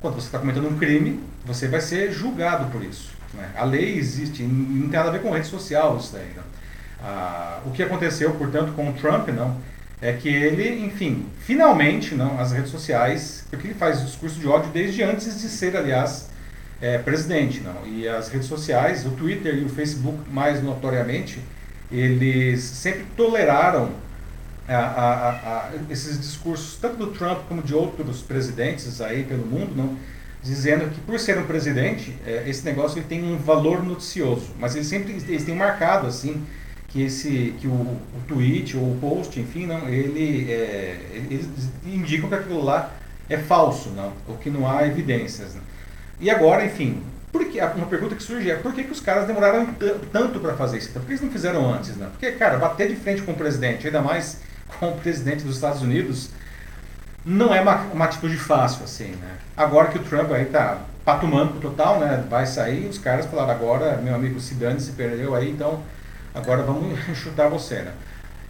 Quando você está cometendo um crime, você vai ser julgado por isso. Né? A lei existe, não tem nada a ver com rede social isso daí. Né? Ah, o que aconteceu, portanto, com o Trump, não, é que ele, enfim, finalmente, não, as redes sociais, porque ele faz discurso de ódio desde antes de ser, aliás, é, presidente, não. E as redes sociais, o Twitter e o Facebook, mais notoriamente, eles sempre toleraram a, a, a, esses discursos, tanto do Trump como de outros presidentes aí pelo mundo, não dizendo que por ser um presidente, é, esse negócio ele tem um valor noticioso, mas eles sempre eles têm marcado assim que esse que o, o tweet ou o post, enfim, não, ele é, eles indicam que aquilo lá é falso, não, ou que não há evidências. Né? E agora, enfim, porque uma pergunta que surge é por que, que os caras demoraram tanto para fazer isso? Por que eles não fizeram antes, né? Porque, cara, bater de frente com o presidente, ainda mais com o presidente dos Estados Unidos, não é uma, uma atitude fácil, assim, né? Agora que o Trump aí tá patumando total, né? Vai sair, os caras falaram, agora, meu amigo Sidane se perdeu aí, então agora vamos chutar você, né?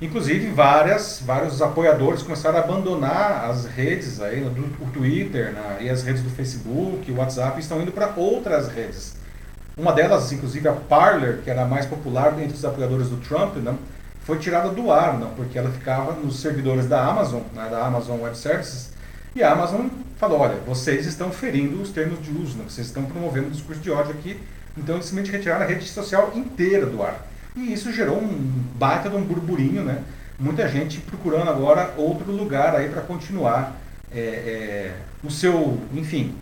Inclusive, várias, vários apoiadores começaram a abandonar as redes, aí, o Twitter né, e as redes do Facebook, o WhatsApp, estão indo para outras redes. Uma delas, inclusive a Parler, que era a mais popular dentre os apoiadores do Trump, né, foi tirada do ar, não, porque ela ficava nos servidores da Amazon, né, da Amazon Web Services, e a Amazon falou, olha, vocês estão ferindo os termos de uso, né, vocês estão promovendo um discurso de ódio aqui, então eles simplesmente retiraram a rede social inteira do ar. E isso gerou um baita de um burburinho, né? Muita gente procurando agora outro lugar aí para continuar é, é, o seu, enfim,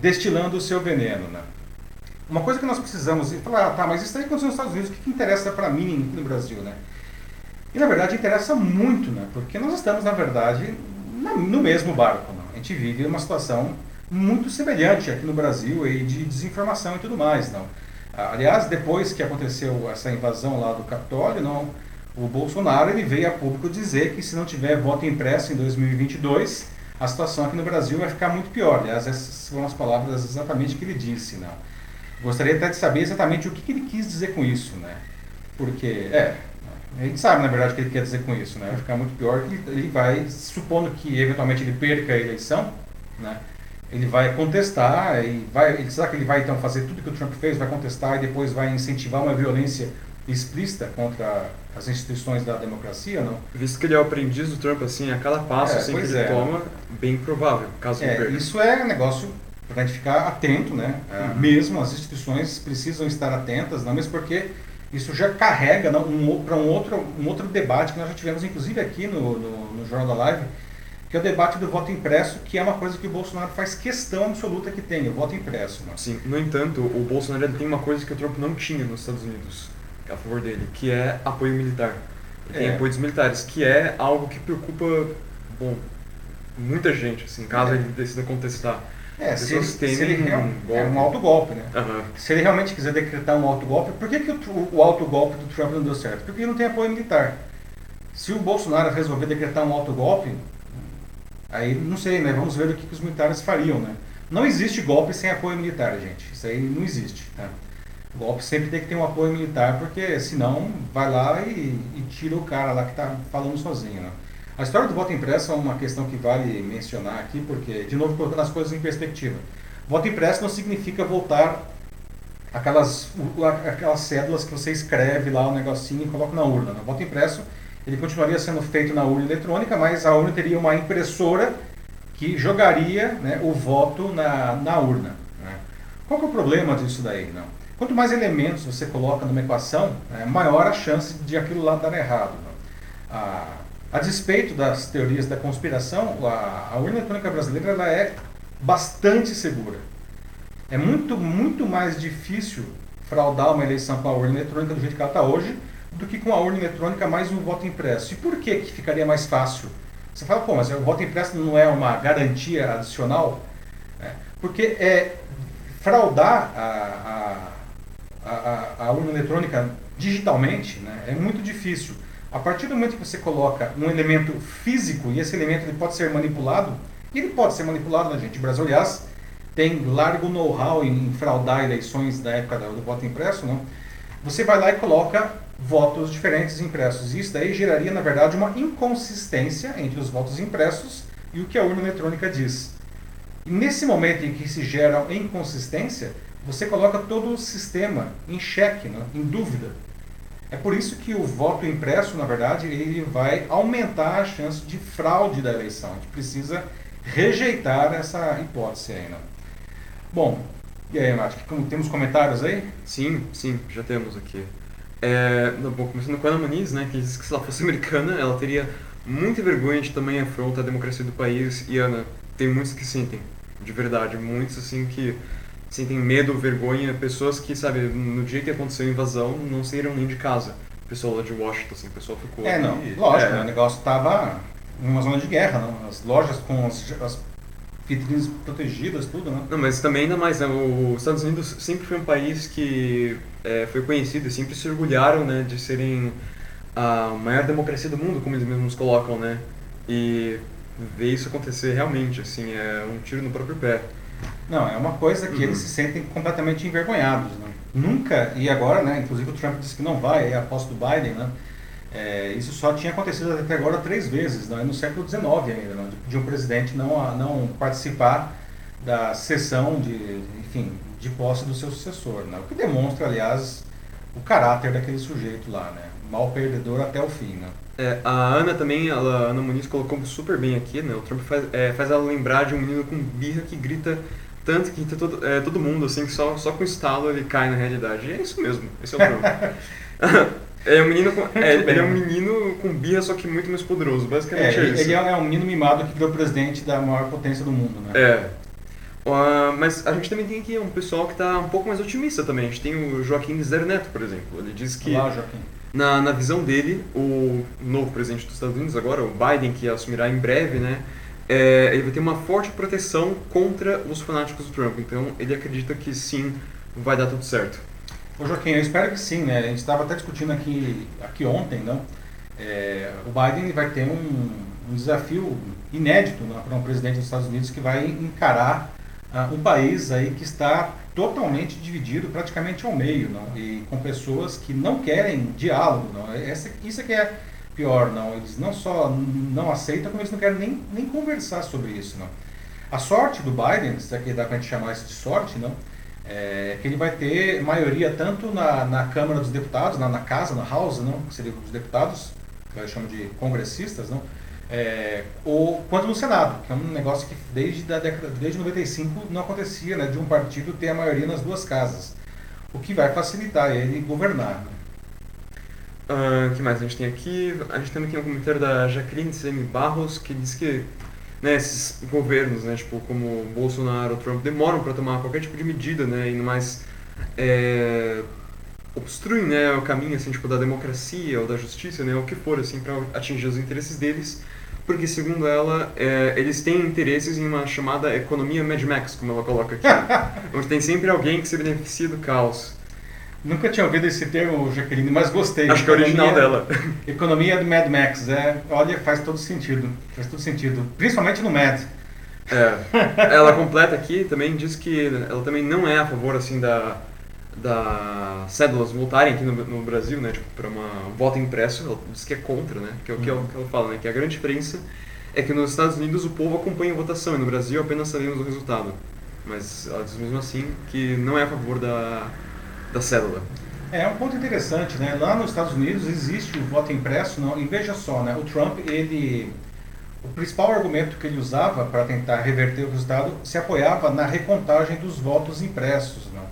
destilando o seu veneno, né? Uma coisa que nós precisamos, falar, ah, tá, mas isso aí aconteceu nos Estados Unidos, o que, que interessa para mim no Brasil, né? E na verdade interessa muito, né? Porque nós estamos, na verdade, no mesmo barco. Né? A gente vive uma situação muito semelhante aqui no Brasil aí de desinformação e tudo mais, não? Aliás, depois que aconteceu essa invasão lá do Capitólio, não, o Bolsonaro ele veio a público dizer que se não tiver voto impresso em 2022, a situação aqui no Brasil vai ficar muito pior. Aliás, essas foram as palavras exatamente que ele disse. Não. Gostaria até de saber exatamente o que, ele quis dizer com isso, né? Porque, é, a gente sabe, na verdade, o que ele quer dizer com isso, né? Vai ficar muito pior que ele vai, supondo que eventualmente ele perca a eleição, né? ele vai contestar e vai, será que ele vai então fazer tudo que o Trump fez, vai contestar e depois vai incentivar uma violência explícita contra as instituições da democracia, não? Visto que ele é o aprendiz do Trump assim, a cada passo é, assim, que ele é. toma, bem provável, caso é, perca. Isso é um negócio para a gente ficar atento, né? Uhum. Mesmo as instituições precisam estar atentas, não mesmo porque isso já carrega um, para um outro, um outro debate que nós já tivemos, inclusive aqui no, no, no Jornal da Live, que é o debate do voto impresso, que é uma coisa que o Bolsonaro faz questão absoluta que tenha, o voto impresso. Né? Sim, no entanto, o Bolsonaro tem uma coisa que o Trump não tinha nos Estados Unidos, a favor dele, que é apoio militar. Ele tem é. apoios militares, que é algo que preocupa, bom, muita gente, assim, caso é. ele decida contestar. É, se ele, se ele um, golpe. é um autogolpe, né? Uhum. Se ele realmente quiser decretar um autogolpe, por que, que o, o autogolpe do Trump não deu certo? Porque ele não tem apoio militar. Se o Bolsonaro resolver decretar um autogolpe, Aí, não sei, né? Vamos ver o que, que os militares fariam, né? Não existe golpe sem apoio militar, gente. Isso aí não existe, tá? golpe sempre tem que ter um apoio militar, porque senão vai lá e, e tira o cara lá que está falando sozinho, né? A história do voto impresso é uma questão que vale mencionar aqui, porque, de novo, colocando as coisas em perspectiva. Voto impresso não significa voltar aquelas, aquelas cédulas que você escreve lá o negocinho e coloca na urna. Né? Voto impresso ele continuaria sendo feito na urna eletrônica, mas a urna teria uma impressora que jogaria né, o voto na, na urna. Né? Qual que é o problema disso daí? Não? Quanto mais elementos você coloca numa equação, é, maior a chance de aquilo lá dar errado. A, a, despeito das teorias da conspiração, a, a urna eletrônica brasileira ela é bastante segura. É muito, muito mais difícil fraudar uma eleição com a urna eletrônica do jeito que ela está hoje do que com a urna eletrônica mais um voto impresso. E por que, que ficaria mais fácil? Você fala, pô, mas o voto impresso não é uma garantia adicional? É, porque é, fraudar a, a, a, a, urna eletrônica digitalmente né, é muito difícil. A partir do momento que você coloca um elemento físico e esse elemento ele pode ser manipulado, ele pode ser manipulado né, gente. O Brasil, aliás, tem largo know-how em fraudar eleições da época do voto impresso, não? Você vai lá e coloca votos diferentes impressos. Isso daí geraria, na verdade, uma inconsistência entre os votos impressos e o que a urna eletrônica diz. E nesse momento em que se gera inconsistência, você coloca todo o sistema em xeque, né? em dúvida. É por isso que o voto impresso, na verdade, ele vai aumentar a chance de fraude da eleição. A gente precisa rejeitar essa hipótese aí. Né? Bom, e aí, Nath, temos comentários aí? Sim, sim, já temos aqui. É, bom, começando com a Ana Muniz, né, que diz que se ela fosse americana, ela teria muita vergonha de também afronta a democracia do país. E Ana, tem muitos que sentem, de verdade, muitos assim que sentem medo, vergonha, pessoas que, sabe, no dia que aconteceu a invasão, não saíram nem de casa. Pessoal lá de Washington, assim, o pessoal ficou. É, não, lógico, é, né, o negócio estava numa zona de guerra, não? as lojas com as, as vitrines protegidas, tudo, né? Não, mas também ainda mais, né? Os Estados Unidos sempre foi um país que é, foi conhecido e sempre se orgulharam, né, de serem a maior democracia do mundo, como eles mesmos colocam, né? E ver isso acontecer realmente, assim, é um tiro no próprio pé. Não, é uma coisa que uhum. eles se sentem completamente envergonhados, né? Nunca, e agora, né, inclusive o Trump disse que não vai, é a posse do Biden, né? É, isso só tinha acontecido até agora três vezes, não é no século XIX ainda, não, de um presidente não, não participar da sessão de, enfim, de posse do seu sucessor, né? o que demonstra, aliás, o caráter daquele sujeito lá, né? mal perdedor até o fim. Né? É, a Ana também, ela, a Ana Muniz colocou super bem aqui, né? o Trump faz, é, faz ela lembrar de um menino com birra que grita tanto que todo, é, todo mundo, assim, que só, só com estalo ele cai na realidade. E é isso mesmo, esse é o Trump. É um menino com, é, ele é um menino com birra, só que muito mais poderoso. Basicamente é, é isso. Ele é um menino mimado que virou presidente da maior potência do mundo, né? É. Uh, mas a gente também tem aqui um pessoal que está um pouco mais otimista também. A gente tem o Joaquim Zero Neto, por exemplo. Ele diz que, Olá. Na, na visão dele, o novo presidente dos Estados Unidos agora, o Biden, que assumirá em breve, né, é, ele vai ter uma forte proteção contra os fanáticos do Trump. Então ele acredita que sim, vai dar tudo certo. Ô Joaquim, eu espero que sim, né? A gente estava até discutindo aqui, aqui ontem, não? É, o Biden vai ter um, um desafio inédito né, para um presidente dos Estados Unidos que vai encarar uh, um país aí que está totalmente dividido praticamente ao meio, não? E com pessoas que não querem diálogo, não? Essa, isso é que é pior, não? Eles não só não aceitam, como eles não querem nem, nem conversar sobre isso, não? A sorte do Biden, se aqui dá para a gente chamar isso de sorte, não? é, que ele vai ter maioria tanto na, na Câmara dos Deputados, na, na Casa, na House, não, que seria os deputados, que nós chamamos de congressistas, não, é, ou quanto no Senado, que é um negócio que desde a década desde 95 não acontecia, né, de um partido ter a maioria nas duas casas, o que vai facilitar ele governar. Né. O uh, que mais a gente tem aqui? A gente tem aqui um comentário da Jacqueline Semi Barros que diz que né, esses governos, né, tipo, como Bolsonaro, Trump, demoram para tomar qualquer tipo de medida, né, e mais é, obstruem, né, o caminho, assim, tipo, da democracia ou da justiça, né, o que for, assim, para atingir os interesses deles, porque, segundo ela, é, eles têm interesses em uma chamada economia Mad Max, como ela coloca aqui, onde tem sempre alguém que se beneficia do caos. Nunca tinha ouvido esse termo, Jaqueline, mas gostei. Acho que é original dela. Economia do Mad Max, é, olha, faz todo sentido. Faz todo sentido. Principalmente no Mad. É. Ela completa aqui também, diz que ela também não é a favor, assim, da, da cédulas voltarem aqui no, no Brasil, né, tipo, para uma voto impresso, ela diz que é contra, né, que é o que, uhum. que ela fala, né, que a grande diferença é que nos Estados Unidos o povo acompanha a votação e no Brasil apenas sabemos o resultado. Mas ela diz mesmo assim que não é a favor da da célula. É um ponto interessante, né? Lá nos Estados Unidos existe o voto impresso, não, e veja só, né? O Trump, ele o principal argumento que ele usava para tentar reverter o resultado se apoiava na recontagem dos votos impressos. Não?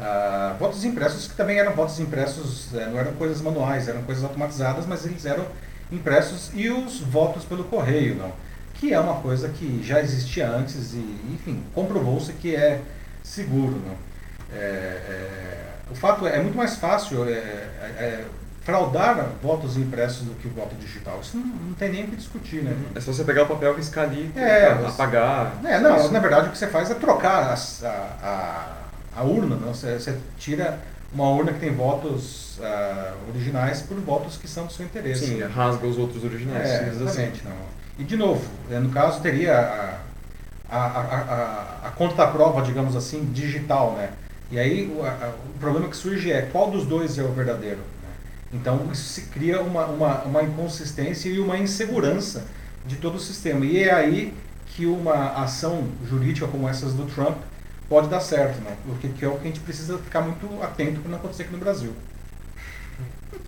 Ah, votos impressos que também eram votos impressos, é, não eram coisas manuais, eram coisas automatizadas, mas eles eram impressos e os votos pelo correio, não? que é uma coisa que já existia antes e, enfim, comprovou-se que é seguro. Não? É, é, o fato é, é muito mais fácil é, é, é fraudar votos impressos do que o voto digital. Isso não, não tem nem o que discutir, né? É só você pegar o papel, riscar ali, é, apagar. É, não, na verdade o que você faz é trocar a, a, a urna, não? Você, você, tira uma urna que tem votos uh, originais por votos que são do seu interesse. Sim, rasga os outros originais. É, assim. exatamente. Assim. Não. E de novo, é, no caso teria a, a, a, a, a digamos assim, digital, né? E aí o, a, o problema que surge é qual dos dois é o verdadeiro? Então isso se cria uma, uma, uma inconsistência e uma insegurança de todo o sistema. E é aí que uma ação jurídica como essas do Trump pode dar certo, né? Porque que é o que a gente precisa ficar muito atento para não acontecer aqui no Brasil.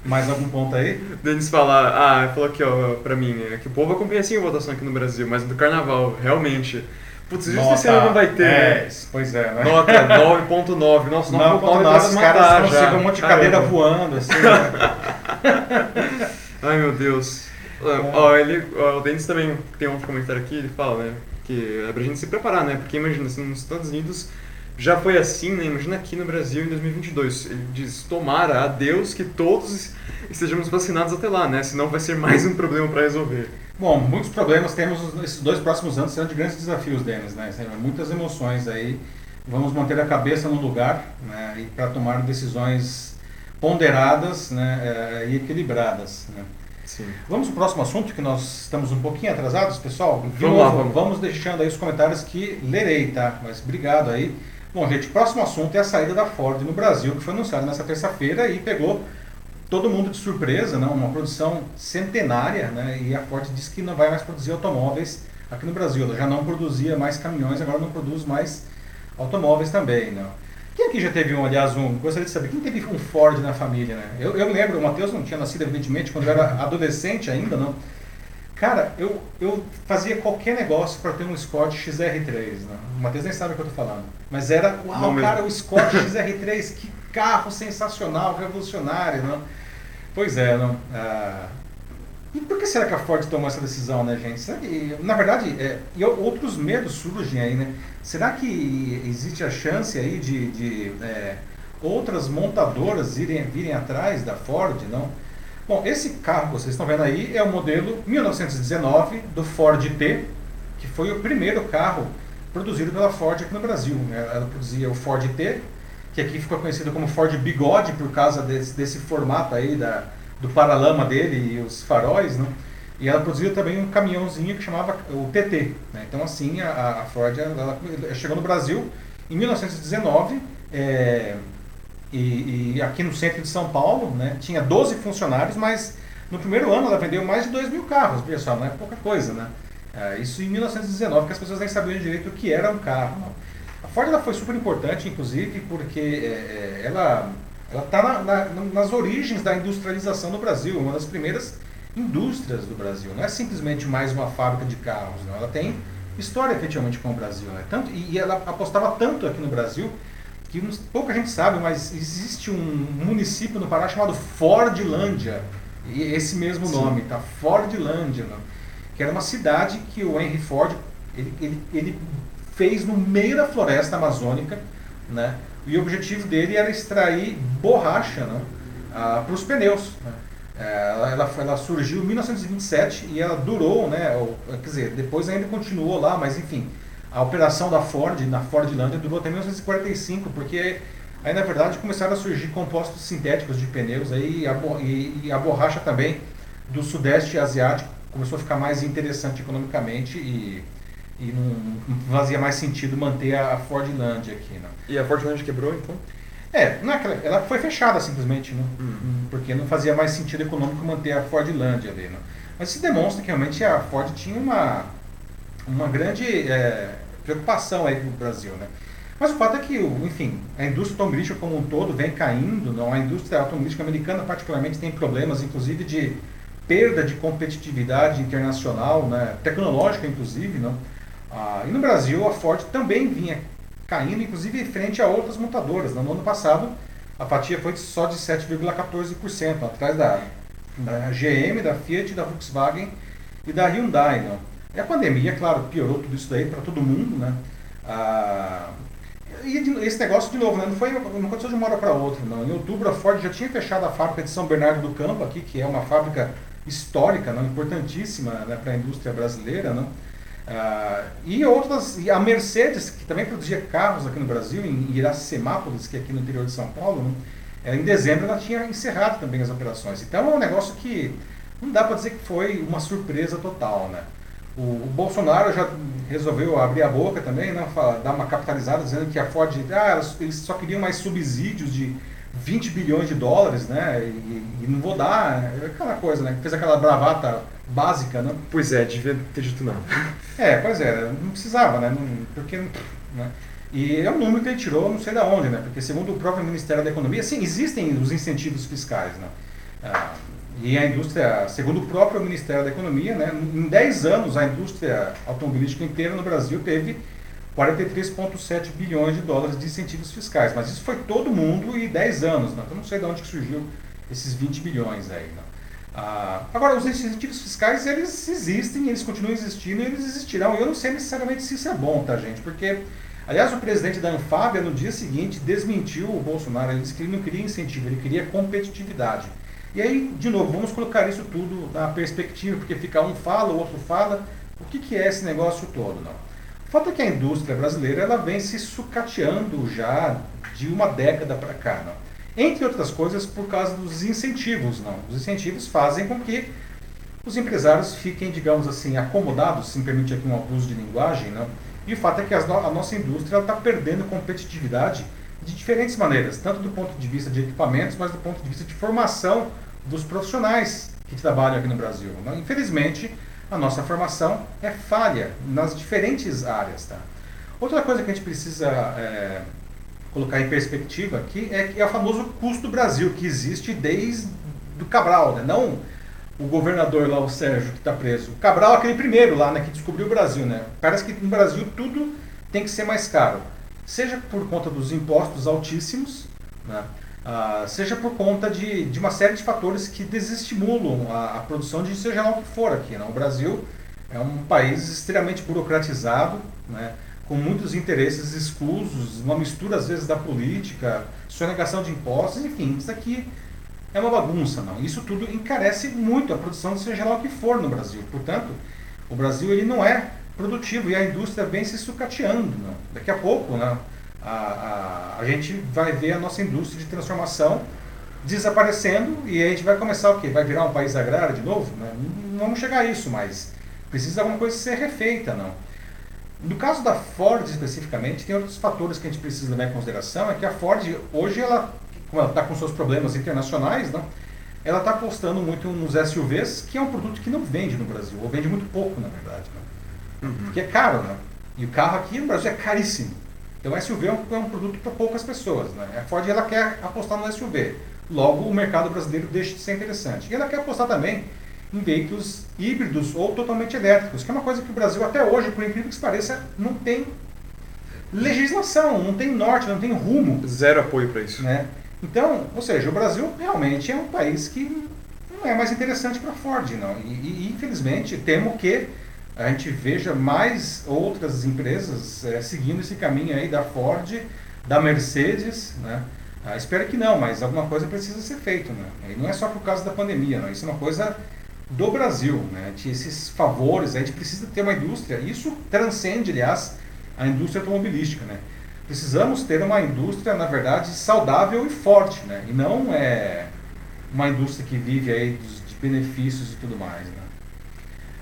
Mais algum ponto aí? Denis fala, ah, falou aqui ó, pra mim, é que o povo acompanha sim a votação aqui no Brasil, mas do carnaval, realmente. Putz, justo esse ano não vai ter. É, pois é, né? Nota 9.9. Nossa, 9.9 os caras estão chegando um monte de cadeira voando, assim. Né? Ai meu Deus. É. Ó, ele, ó, o Denis também tem um comentário aqui, ele fala, né? Que é pra gente se preparar, né? Porque imagina, assim, nos Estados Unidos já foi assim, né? Imagina aqui no Brasil em 2022. Ele diz: tomara a Deus que todos estejamos vacinados até lá, né? Senão vai ser mais um problema para resolver. Bom, muitos problemas temos esses dois próximos anos serão de grandes desafios, Denis, né? Muitas emoções aí. Vamos manter a cabeça no lugar né? e para tomar decisões ponderadas né? Eh, e equilibradas. Né? Sim. Vamos para o próximo assunto, que nós estamos um pouquinho atrasados, pessoal. De vamos novo, lá, vamos. vamos deixando aí os comentários que lerei, tá? Mas obrigado aí. Bom, gente, próximo assunto é a saída da Ford no Brasil, que foi anunciada nessa terça-feira e pegou todo mundo de surpresa, né? uma produção centenária, né? e a Ford disse que não vai mais produzir automóveis aqui no Brasil. Ela já não produzia mais caminhões, agora não produz mais automóveis também. Né? Quem aqui já teve um, aliás, um, gostaria de saber, quem teve um Ford na família? Né? Eu, eu lembro, o Matheus não tinha nascido, evidentemente, quando eu era adolescente ainda, não. Cara, eu, eu fazia qualquer negócio para ter um Scott XR3. Né? O Matheus nem sabe o que eu estou falando. Mas era, uau, cara, o Scott XR3, que carro sensacional, revolucionário. Não? Pois é, não. Ah, e por que será que a Ford tomou essa decisão, né, gente? Que, na verdade, é, e outros medos surgem aí, né? Será que existe a chance aí de, de é, outras montadoras irem, virem atrás da Ford, não? Bom, esse carro que vocês estão vendo aí é o modelo 1919 do Ford T, que foi o primeiro carro produzido pela Ford aqui no Brasil. Né? Ela produzia o Ford T, que aqui ficou conhecido como Ford Bigode por causa desse, desse formato aí da, do paralama dele e os faróis, né? E ela produziu também um caminhãozinho que chamava o TT. Né? Então assim, a, a Ford ela, chegou no Brasil em 1919 é, e, e, aqui no centro de São Paulo, né? Tinha 12 funcionários, mas no primeiro ano ela vendeu mais de 2 mil carros, pessoal, não é pouca coisa, né? É, isso em 1919, que as pessoas nem sabiam direito o que era um carro. Não. A Ford ela foi super importante, inclusive, porque é, é ela ela está na, na, nas origens da industrialização no Brasil, uma das primeiras indústrias do Brasil. Não é simplesmente mais uma fábrica de carros, não. Ela tem história efetivamente com o Brasil. Né? Tanto, e, e ela apostava tanto aqui no Brasil que pouca gente sabe, mas existe um município no Pará chamado Fordlândia. E esse mesmo Sim. nome, tá? Fordlândia, né? que era uma cidade que o Henry Ford ele, ele, ele fez no meio da floresta amazônica, né? E o objetivo dele era extrair borracha né? ah, para os pneus. Né? É, ela, ela, surgiu em 1927 e ela durou, né? Quer dizer, depois ainda continuou lá, mas enfim, a operação da Ford na Fordlândia durou até 1945, porque aí na verdade começaram a surgir compostos sintéticos de pneus aí, e, a, e, e a borracha também do sudeste asiático começou a ficar mais interessante economicamente e e não, não fazia mais sentido manter a Fordland aqui. Né? E a Fordland quebrou então? É, não é ela foi fechada simplesmente, né? Uhum. porque não fazia mais sentido econômico manter a Fordland ali. Né? Mas se demonstra que realmente a Ford tinha uma, uma grande é, preocupação aí com o Brasil. Né? Mas o fato é que, enfim, a indústria automobilística como um todo vem caindo, não? a indústria automobilística americana particularmente tem problemas, inclusive, de perda de competitividade internacional, né? tecnológica inclusive. Não? Ah, e no Brasil a Ford também vinha caindo, inclusive frente a outras montadoras. No ano passado a fatia foi só de 7,14%, atrás da, da GM, da Fiat, da Volkswagen e da Hyundai. Não? E a pandemia, claro, piorou tudo isso daí para todo mundo. Né? Ah, e esse negócio, de novo, né, não, foi, não aconteceu de uma hora para outra. Não. Em outubro, a Ford já tinha fechado a fábrica de São Bernardo do Campo, aqui, que é uma fábrica histórica, não, importantíssima né, para a indústria brasileira. Não. Ah, e outras, e a Mercedes, que também produzia carros aqui no Brasil, em Iracemápolis, que é aqui no interior de São Paulo, não, em dezembro ela tinha encerrado também as operações. Então é um negócio que não dá para dizer que foi uma surpresa total. Né. O, o, Bolsonaro já resolveu abrir a boca também, né, dar uma capitalizada, dizendo que a Ford, ah, eles só queriam mais subsídios de 20 bilhões de dólares, né, e, e não vou dar, é aquela coisa, né, fez aquela bravata básica, né. Pois é, devia ter dito não. É, pois é, não precisava, né, não, porque, né, e é um número que ele tirou não sei de onde, né, porque segundo o próprio Ministério da Economia, sim, existem os incentivos fiscais, né, ah, e a indústria, segundo o próprio Ministério da Economia, né, em 10 anos a indústria automobilística inteira no Brasil teve 43,7 bilhões de dólares de incentivos fiscais. Mas isso foi todo mundo e 10 anos. Né? Então não sei de onde que surgiu esses 20 bilhões aí. Né? Ah, agora, os incentivos fiscais, eles existem, eles continuam existindo e eles existirão. Eu não sei necessariamente se isso é bom, tá, gente? Porque, aliás, o presidente da Anfávia, no dia seguinte, desmentiu o Bolsonaro. Ele disse que ele não queria incentivo, ele queria competitividade. E aí, de novo, vamos colocar isso tudo na perspectiva, porque fica um fala, o outro fala. O que, que é esse negócio todo? Não. O fato é que a indústria brasileira ela vem se sucateando já de uma década para cá. Não. Entre outras coisas, por causa dos incentivos. Não. Os incentivos fazem com que os empresários fiquem, digamos assim, acomodados, se me permite aqui um abuso de linguagem. Não. E o fato é que a nossa indústria está perdendo competitividade de diferentes maneiras, tanto do ponto de vista de equipamentos, mas do ponto de vista de formação dos profissionais que trabalham aqui no Brasil. Né? Infelizmente, a nossa formação é falha nas diferentes áreas. Tá? Outra coisa que a gente precisa é, colocar em perspectiva aqui é, é o famoso custo do Brasil, que existe desde do Cabral, né? não o governador lá, o Sérgio, que está preso. O Cabral, aquele primeiro lá, né, que descobriu o Brasil. Né? Parece que no Brasil tudo tem que ser mais caro seja por conta dos impostos altíssimos, né? ah, seja por conta de, de uma série de fatores que desestimulam a, a produção de seja lá o que for aqui. Né? O Brasil é um país extremamente burocratizado, né? Com muitos interesses exclusos, uma mistura às vezes da política, sonegação de impostos, enfim, isso aqui é uma bagunça. não. Isso tudo encarece muito a produção de seja lá o que for no Brasil. Portanto, o Brasil ele não é produtivo e a indústria vem se sucateando. Né? Daqui a pouco né, a, a, a gente vai ver a nossa indústria de transformação desaparecendo e a gente vai começar o quê? Vai virar um país agrário de novo? Né? Não vamos chegar a isso, mas precisa alguma coisa ser refeita. não. No caso da Ford especificamente, tem outros fatores que a gente precisa levar em consideração, é que a Ford hoje, ela, como ela está com seus problemas internacionais, não, ela está apostando muito nos SUVs, que é um produto que não vende no Brasil, ou vende muito pouco, na verdade. Não. Uhum. Porque é caro, né? E o carro aqui no Brasil é caríssimo. Então o SUV é um, é um produto para poucas pessoas. Né? A Ford ela quer apostar no SUV. Logo, o mercado brasileiro deixa de ser interessante. E ela quer apostar também em veículos híbridos ou totalmente elétricos, que é uma coisa que o Brasil até hoje, por incrível que pareça, não tem legislação, não tem norte, não tem rumo. Zero apoio para isso. Né? Então, ou seja, o Brasil realmente é um país que não é mais interessante para a Ford, não. E, e, infelizmente temo que a gente veja mais outras empresas é, seguindo esse caminho aí da Ford, da Mercedes, né? Ah, espero que não, mas alguma coisa precisa ser feita, né? E não é só por causa da pandemia, não. Isso é uma coisa do Brasil, né? Esses favores, a gente precisa ter uma indústria. Isso transcende, aliás, a indústria automobilística, né? Precisamos ter uma indústria, na verdade, saudável e forte, né? E não é uma indústria que vive aí de benefícios e tudo mais, né?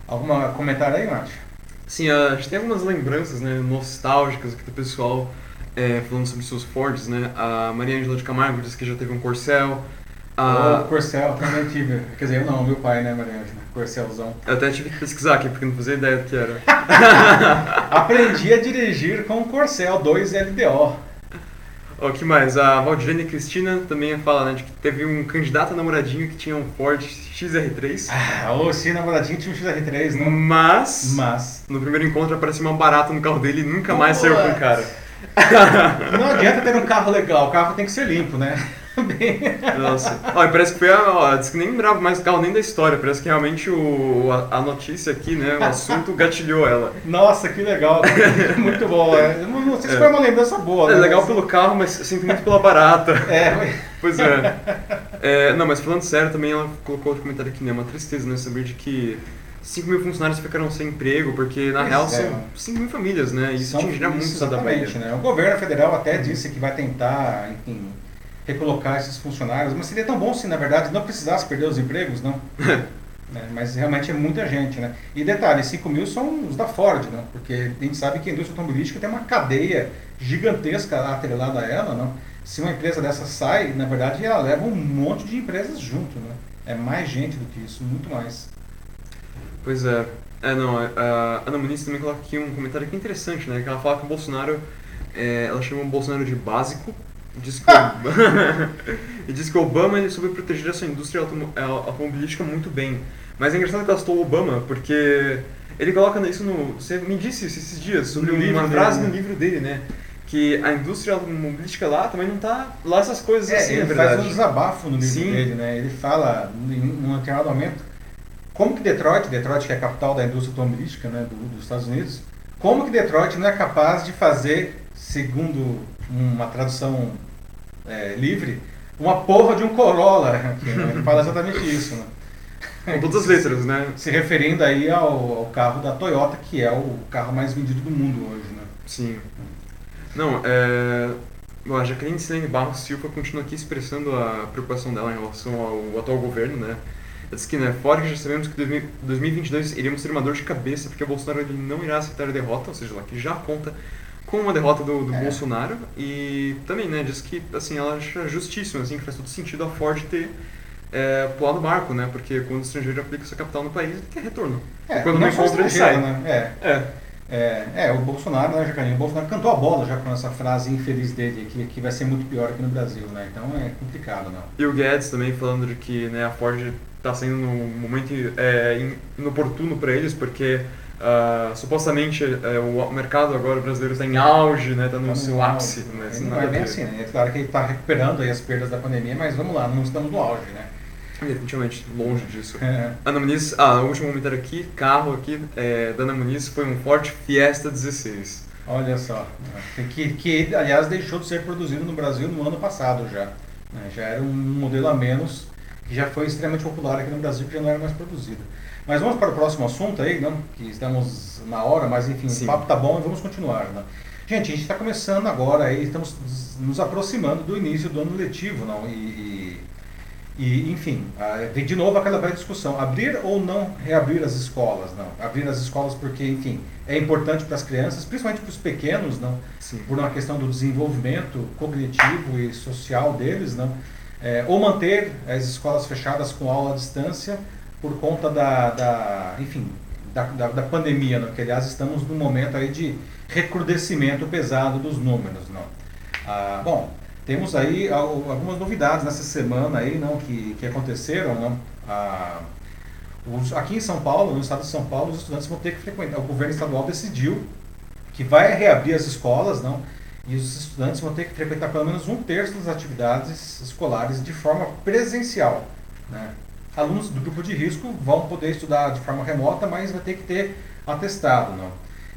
Alguma comentário aí, Márcio? Sim, a gente tem algumas lembranças né, nostálgicas aqui do pessoal é, falando sobre seus Fords, né? A Maria Angela de Camargo disse que já teve um Corcel. Ah, o Corcel também tive. Quer dizer, eu não, meu pai, né, Mariana? Corcelzão. Eu até tive que pesquisar aqui, porque não fazia ideia do que era. Aprendi a dirigir com o Corcel 2 LDO. O que mais? A Valdirene Cristina também fala, né, de que teve um candidato a namoradinho que tinha um Ford XR3. Ah, o sim, namoradinho tinha um XR3, né? Mas, Mas, no primeiro encontro apareceu uma barata no carro dele e nunca mais saiu com o cara. não adianta ter um carro legal, o carro tem que ser limpo, né? Nossa. Ó, parece que foi a. Ó, disse que nem lembrava mais do carro nem da história. Parece que realmente o, a, a notícia aqui, né? O assunto gatilhou ela. Nossa, que legal. Muito bom. É. Não sei se é. foi uma lembrança boa. É né? legal pelo carro, mas sinto muito pela barata. É, Pois é. é. Não, mas falando sério, também ela colocou outro comentário aqui, né? Uma tristeza, né? Saber de que 5 mil funcionários ficaram sem emprego, porque na pois real é. são 5 mil famílias, né? Isso atingirá muito essa da Bahia. Né? O governo federal até disse que vai tentar, enfim recolocar esses funcionários, mas seria tão bom se, na verdade, não precisasse perder os empregos, não. né? Mas realmente é muita gente, né? E detalhe, 5 mil são os da Ford, né? Porque a gente sabe que a indústria automobilística tem uma cadeia gigantesca atrelada a ela, não? Se uma empresa dessa sai, na verdade, ela leva um monte de empresas junto, né? É mais gente do que isso, muito mais. Pois é. É, não, a Ana Muniz também coloca aqui um comentário que é interessante, né? Que ela fala que o Bolsonaro, é, ela chama o Bolsonaro de básico, Diz que, e diz que Obama ele soube proteger essa indústria é, automobilística muito bem. Mas é engraçado que ela citou o Obama, porque ele coloca isso no. Você me disse isso esses dias, sobre no uma frase dele, no livro dele, né? Que a indústria automobilística lá também não tá lá essas coisas é, assim, ele é verdade. faz um desabafo no livro Sim. dele, né? Ele fala, em um determinado momento, como que Detroit, Detroit que é a capital da indústria automobilística né, do, dos Estados Unidos, como que Detroit não é capaz de fazer, segundo uma tradução é, livre, uma porra de um Corolla. Aqui, né? Ele fala exatamente isso. Né? Com todas as letras, né? Se referindo aí ao, ao, carro da Toyota, que é o carro mais vendido do mundo hoje, né? Sim. Não, é... Bom, a Jacqueline Silene Barros Silva continua aqui expressando a preocupação dela em relação ao atual governo, né? Ela diz que, né, fora que já sabemos que 2022 iríamos ter uma dor de cabeça, porque o Bolsonaro ele não irá aceitar a derrota, ou seja, lá que já conta com uma derrota do, do é. Bolsonaro e também, né, diz que assim, ela acha justíssimo, assim, que faz todo sentido a Ford ter é, pulado o barco, né, porque quando o estrangeiro aplica sua capital no país, ele quer retorno. É, quando não, não encontra, ele sai. Né? É. é. É, é, o Bolsonaro, né, Jacarinho? O Bolsonaro cantou a bola já com essa frase infeliz dele, que, que vai ser muito pior aqui no Brasil, né? Então é complicado, não. E o Guedes também falando de que né, a Ford está sendo num momento é, inoportuno para eles, porque Uh, supostamente uh, o mercado agora brasileiro está em auge, né? Está no tá seu ápice. Né? Não é bem assim, né? É claro que ele está recuperando as perdas da pandemia, mas vamos lá, não estamos no auge, né? Definitivamente, longe disso. É. Ana Muniz, ah, o último comentário aqui, carro aqui, é, da Ana Muniz foi um Ford Fiesta 16. Olha só, que, que aliás deixou de ser produzido no Brasil no ano passado já. Né? Já era um modelo a menos, que já foi extremamente popular aqui no Brasil, que já não era mais produzido. Mas vamos para o próximo assunto aí, não? que estamos na hora, mas enfim, Sim. o papo tá bom e vamos continuar. Né? Gente, a gente está começando agora, aí, estamos nos aproximando do início do ano letivo, não? E, e, enfim, vem de novo aquela velha discussão, abrir ou não reabrir as escolas, não? Abrir as escolas porque, enfim, é importante para as crianças, principalmente para os pequenos, não? Sim. Por uma questão do desenvolvimento cognitivo e social deles, não? É, ou manter as escolas fechadas com aula à distância, por conta da, da enfim, da, da, da, pandemia, né? que aliás estamos num momento aí de recrudescimento pesado dos números. Não? Ah, bom, temos aí algumas novidades nessa semana aí, não, que, que aconteceram. Não? Ah, os, aqui em São Paulo, no estado de São Paulo, os estudantes vão ter que frequentar. O governo estadual decidiu que vai reabrir as escolas, não? E os estudantes vão ter que frequentar pelo menos um terço das atividades escolares de forma presencial. Né? Alunos do grupo de risco vão poder estudar de forma remota, mas vai ter que ter atestado, não?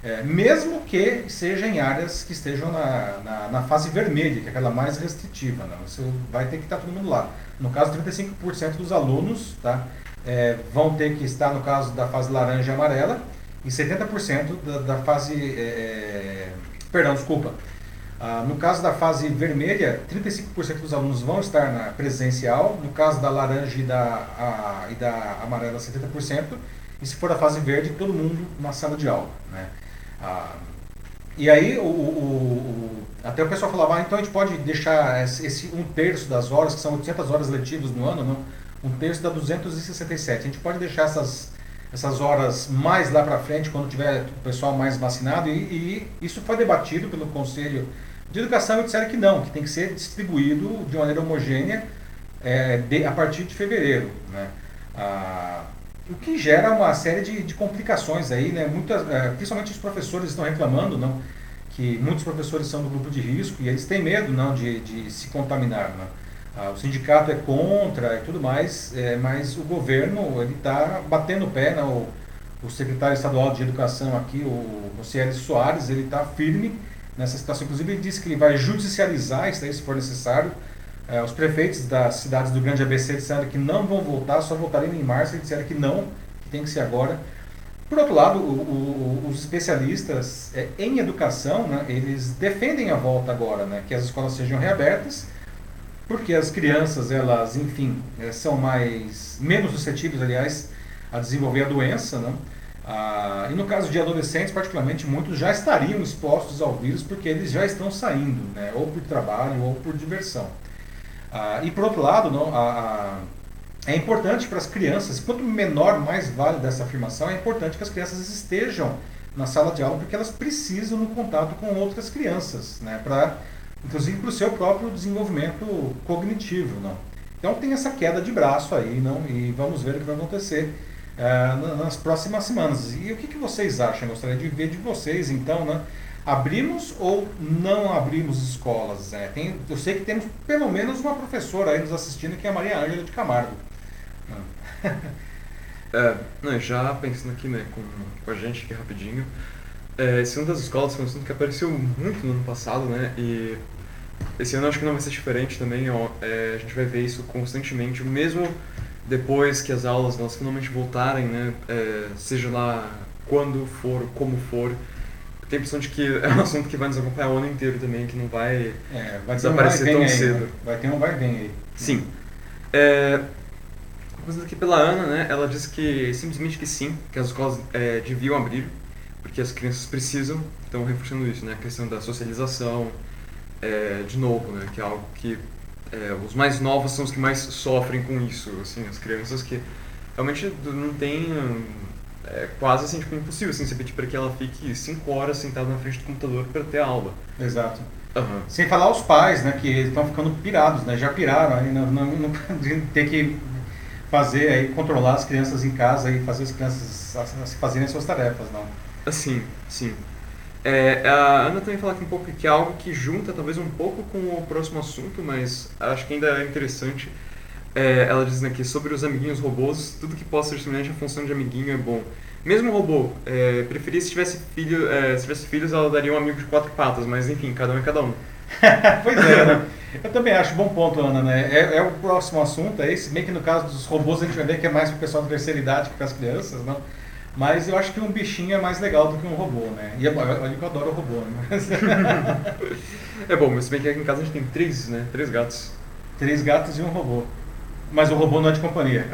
É, mesmo que seja em áreas que estejam na, na, na, fase vermelha, que é aquela mais restritiva, não? Você vai ter que estar todo mundo lá. No caso, 35% dos alunos tá, é, vão ter que estar no caso da fase laranja e amarela e 70% da, da fase... É, é, perdão, desculpa. Ah, no caso da fase vermelha, 35% dos alunos vão estar na presencial, no caso da laranja e da, a, e da amarela, 70%, e se for a fase verde, todo mundo na sala de aula. Né? Ah, E aí, o, o, o, até o pessoal falava, ah, então a gente pode deixar esse um terço das horas, que são 800 horas letivas no ano, não? um terço dá 267. A gente pode deixar essas, essas horas mais lá para frente, quando tiver o pessoal mais vacinado, e, e, isso foi debatido pelo Conselho de Educação e disseram que não, que tem que ser distribuído de maneira homogênea é, de, a partir de fevereiro. Né? Ah, o que gera uma série de, de complicações aí, né? Muitas, é, principalmente os professores estão reclamando, não? que muitos professores são do grupo de risco e eles têm medo não de, de se contaminar. Não? Ah, o sindicato é contra e tudo mais, é, mas o governo ele está batendo o pé, não? O, o, secretário estadual de educação aqui, o Rocieli Soares, ele está firme nessa situação. Inclusive ele disse que ele vai judicializar isso aí se for necessário. É, os prefeitos das cidades do Grande ABC disseram que não vão voltar, só voltariam em março, eles disseram que não, que tem que ser agora. Por outro lado, o, o, os especialistas é, em educação, né, eles defendem a volta agora, né, que as escolas sejam reabertas, porque as crianças, elas, enfim, é, são mais menos suscetíveis, aliás, a desenvolver a doença, né? Ah, e no caso de adolescentes, particularmente, muitos já estariam expostos ao vírus porque eles já estão saindo, né, ou por trabalho ou por diversão. Ah, e por outro lado, não, a, a, é importante para as crianças, quanto menor, mais vale dessa afirmação, é importante que as crianças estejam na sala de aula porque elas precisam no contato com outras crianças, né, para inclusive para o seu próprio desenvolvimento cognitivo, não. Então tem essa queda de braço aí, não, e vamos ver o que vai acontecer uh, nas próximas semanas. E o que, que vocês acham? Eu gostaria de ver de vocês, então, né? Abrimos ou não abrimos escolas? É, tem, eu sei que temos pelo menos uma professora aí nos assistindo, que é a Maria Ângela de Camargo. é, não, já pensando aqui né, com, com a gente aqui rapidinho, é, esse ano das escolas foi um assunto que apareceu muito no ano passado, né? E esse ano acho que não vai ser diferente também. Ó, é, a gente vai ver isso constantemente, mesmo depois que as aulas elas finalmente voltarem, né? É, seja lá quando for, como for tenho a impressão de que é um assunto que vai nos acompanhar o ano inteiro também, que não vai, é, vai desaparecer um tão aí, cedo. Né? Vai ter um vai bem aí. Sim. É, começando aqui pela Ana, né? Ela disse que simplesmente que sim, que as escolas é, deviam abrir, porque as crianças precisam, então reforçando isso, né? A questão da socialização, é, de novo, né? Que é algo que é, os mais novos são os que mais sofrem com isso, assim, as crianças que realmente não têm é quase assim, tipo, impossível assim, você pedir para que ela fique 5 horas sentada na frente do computador para ter aula. Exato. Uhum. Sem falar os pais, né, que estão ficando pirados, né, já piraram aí, não, não, não ter que fazer aí, controlar as crianças em casa e fazer as crianças fazerem as suas tarefas, não. Sim, sim. É, a Ana também fala aqui um pouco que é algo que junta talvez um pouco com o próximo assunto, mas acho que ainda é interessante é, ela diz aqui sobre os amiguinhos robôs, tudo que possa ser semelhante à função de amiguinho é bom. Mesmo o robô, é, preferia se tivesse, filho, é, se tivesse filhos, ela daria um amigo de quatro patas, mas enfim, cada um é cada um. pois é, né? Eu também acho bom ponto, Ana, né? É, é, o próximo assunto, é esse, meio que no caso dos robôs a gente vai ver que é mais para o pessoal da terceira idade que para as crianças, não? Mas eu acho que um bichinho é mais legal do que um robô, né? E olha que eu adoro o robô, né? é bom, mas se bem que aqui em casa a gente tem três, né? Três gatos. Três gatos e um robô. Mas o robô não é de companhia.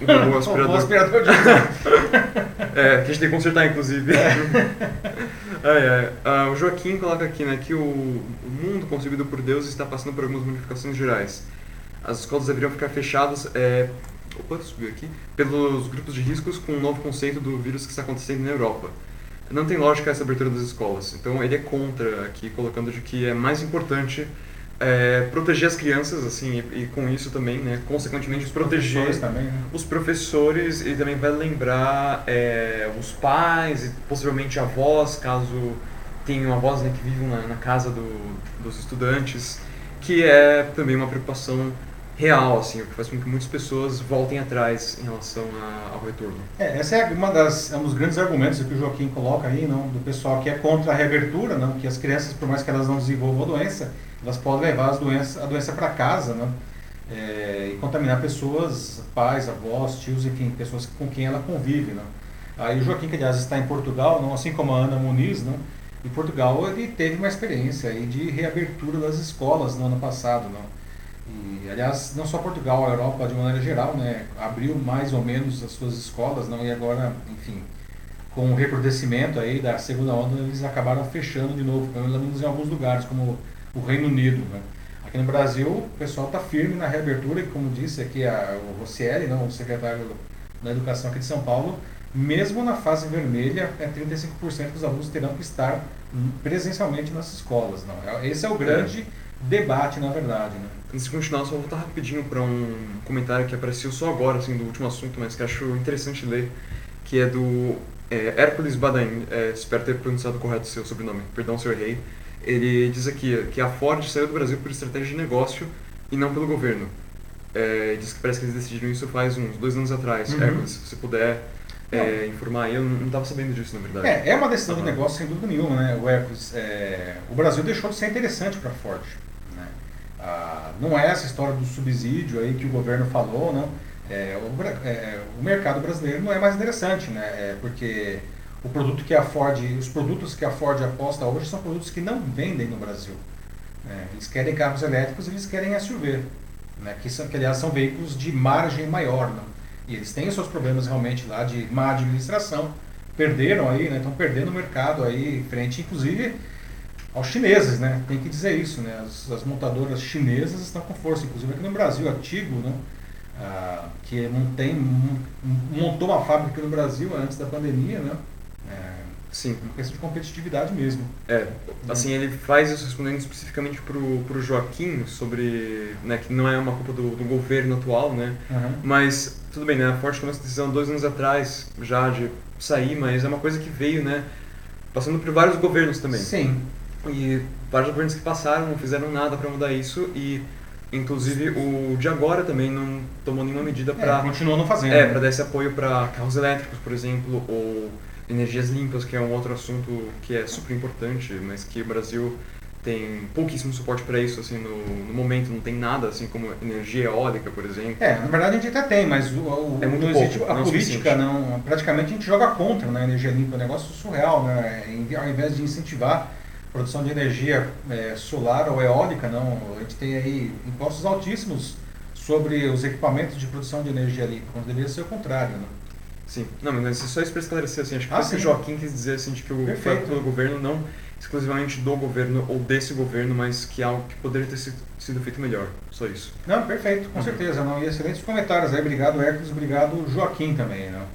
O robô aspirador. o aspirador de É, que a gente tem que consertar, inclusive. É. ai. Ah, o Joaquim coloca aqui né, que o, o mundo concebido por Deus está passando por algumas modificações gerais. As escolas deveriam ficar fechadas. É, opa, subiu aqui. Pelos grupos de riscos com o um novo conceito do vírus que está acontecendo na Europa. Não tem lógica essa abertura das escolas. Então ele é contra aqui, colocando de que é mais importante é, proteger as crianças, assim, e, e, com isso também, né, consequentemente, os proteger professores também, né? os professores e também vai lembrar é, os pais e possivelmente avós, caso tenham avós né, que vivam na, na casa do, dos estudantes, que é também uma preocupação real, assim, o que faz com que muitas pessoas voltem atrás em relação a, ao retorno. É, essa é uma das é um dos grandes argumentos que o Joaquim coloca aí, não, do pessoal que é contra a reabertura, não, que as crianças, por mais que elas não desenvolvam a doença, elas podem levar as doenças, a doença para casa, né? É, e contaminar pessoas, pais, avós, tios, enfim, pessoas com quem ela convive, né? Aí o Joaquim, que aliás está em Portugal, não, assim como a Ana Muniz, né? em Portugal ele teve uma experiência aí de reabertura das escolas no ano passado, não? E, aliás, não só Portugal, a Europa de maneira geral, né, abriu mais ou menos as suas escolas, não, e agora, enfim, com o recrudescimento aí da segunda onda, eles acabaram fechando de novo, pelo menos em alguns lugares, como o Reino Unido. Né? Aqui no Brasil, o pessoal está firme na reabertura, e como disse aqui a, o Rossielli, não, o secretário da Educação aqui de São Paulo, mesmo na fase vermelha, é 35% dos alunos terão que estar presencialmente nas escolas. Não. É, esse é o grande é. Debate, na verdade. Né? Antes de continuar, só vou voltar rapidinho para um comentário que apareceu só agora, assim, do último assunto, mas que acho interessante ler, que é do é, Hércules Badain, é, espero ter pronunciado correto o seu sobrenome, perdão se eu errei. Ele diz aqui que a Ford saiu do Brasil por estratégia de negócio e não pelo governo. É, diz que parece que eles decidiram isso faz uns dois anos atrás. Uhum. Hércules, se você puder é, informar, eu não estava sabendo disso na verdade. É, é uma decisão uhum. de negócio sem dúvida nenhuma, né? O Hércules, é, o Brasil deixou de ser interessante para a Ford. Ah, não é essa história do subsídio aí que o governo falou, não é, o, é, o, mercado brasileiro não é mais interessante, né? É porque o produto que a Ford, os produtos que a Ford aposta hoje são produtos que não vendem no Brasil. Né? Eles querem carros elétricos, eles querem SUV, né? que, são, que aliás são veículos de margem maior. Né? E eles têm os seus problemas realmente lá de má administração, perderam aí, né? estão perdendo o mercado aí frente, inclusive aos chineses, né? Tem que dizer isso, né? As, as montadoras chinesas estão com força, inclusive aqui no Brasil, a Tigo, né? Ah, que montou uma fábrica aqui no Brasil antes da pandemia, né? É, Sim. Uma questão de competitividade mesmo. É, assim, ele faz isso respondendo especificamente para o Joaquim sobre, né, que não é uma culpa do, do governo atual, né? Uhum. Mas, tudo bem, né? A Ford tomou essa decisão dois anos atrás já de sair, mas é uma coisa que veio, né? Passando por vários governos também. Sim. E vários governos que passaram não fizeram nada para mudar isso e Inclusive o de agora também não tomou nenhuma medida para. É, continua não fazendo. É, para dar esse apoio para carros elétricos, por exemplo, ou energias limpas, que é um outro assunto que é super importante, mas que o Brasil tem pouquíssimo suporte para isso, assim, no, no, momento não tem nada, assim, como energia eólica, por exemplo. É, na verdade a gente até tem, mas o, o é muito não existe, pouco, a não política não, praticamente a gente joga contra né, a energia limpa, é um negócio surreal, né, ao invés de incentivar produção de energia é, solar ou eólica, não. A gente tem aí impostos altíssimos sobre os equipamentos de produção de energia limpa, quando deveria ser o contrário, né? Sim, não, mas só isso para esclarecer, assim, acho que ah, o Joaquim quis dizer assim, de que o Perfeito. pelo governo não exclusivamente do governo ou desse governo, mas que é algo que poderia ter sido feito melhor, só isso. Não, perfeito, com uhum. certeza, não, e excelentes comentários aí, obrigado Hércules, obrigado Joaquim também, não.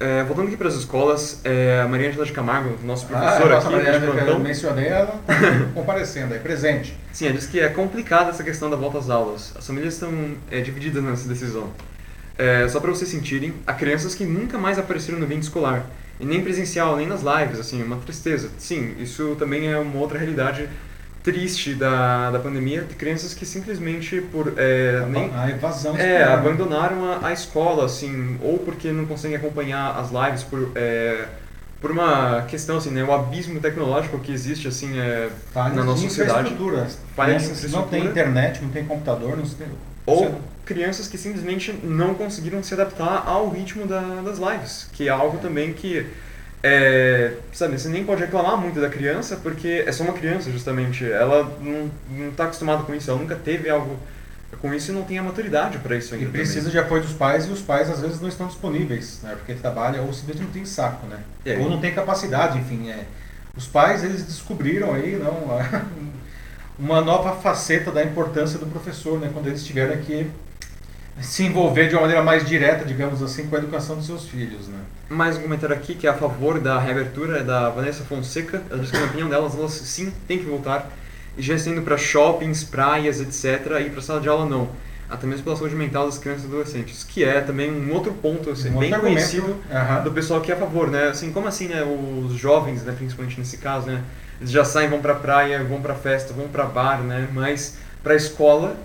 É, voltando aqui para as escolas, é, a Maria Angela de Camargo, nosso professor ah, aqui, Maria Angela, eu mencionei ela comparecendo aí, presente. Sim, ela disse que é complicada essa questão da volta às aulas. As famílias estão é, divididas nessa decisão. É, só para vocês sentirem, há crianças que nunca mais apareceram no evento escolar, e nem presencial, nem nas lives, assim, uma tristeza. Sim, isso também é uma outra realidade triste da, da pandemia de crianças que simplesmente por é, a, nem a evasão é, abandonaram a, a, escola assim ou porque não conseguem acompanhar as lives por é, por uma questão assim né o abismo tecnológico que existe assim é, na nossa sociedade. Falhas não tem internet não tem computador não tem ou crianças que simplesmente não conseguiram se adaptar ao ritmo da, das lives que é algo também que é, sabe, você nem pode reclamar muito da criança, porque é só uma criança, justamente. Ela não está acostumada com isso, ela nunca teve algo com isso e não tem a maturidade para isso ainda. E precisa também. de apoio dos pais e os pais às vezes não estão disponíveis, né? porque trabalha ou simplesmente não tem saco, né? É. Ou não tem capacidade, enfim. É. Os pais eles descobriram aí não, uma nova faceta da importância do professor, né? Quando eles tiveram que se envolver de uma maneira mais direta, digamos assim, com a educação dos seus filhos, né? Mais um comentário aqui que é a favor da reabertura é da Vanessa Fonseca. Ela diz que na opinião delas, elas sim têm que voltar. E já estão indo para shoppings, praias, etc. E para sala de aula não. Até mesmo pela saúde mental das crianças e adolescentes. Que é também um outro ponto assim, um bem conhecido uhum. do pessoal que é a favor, né? Assim, como assim, né? Os jovens, né, principalmente nesse caso, né? Eles já saem, vão para praia, vão para festa, vão para bar, né? Mas para a escola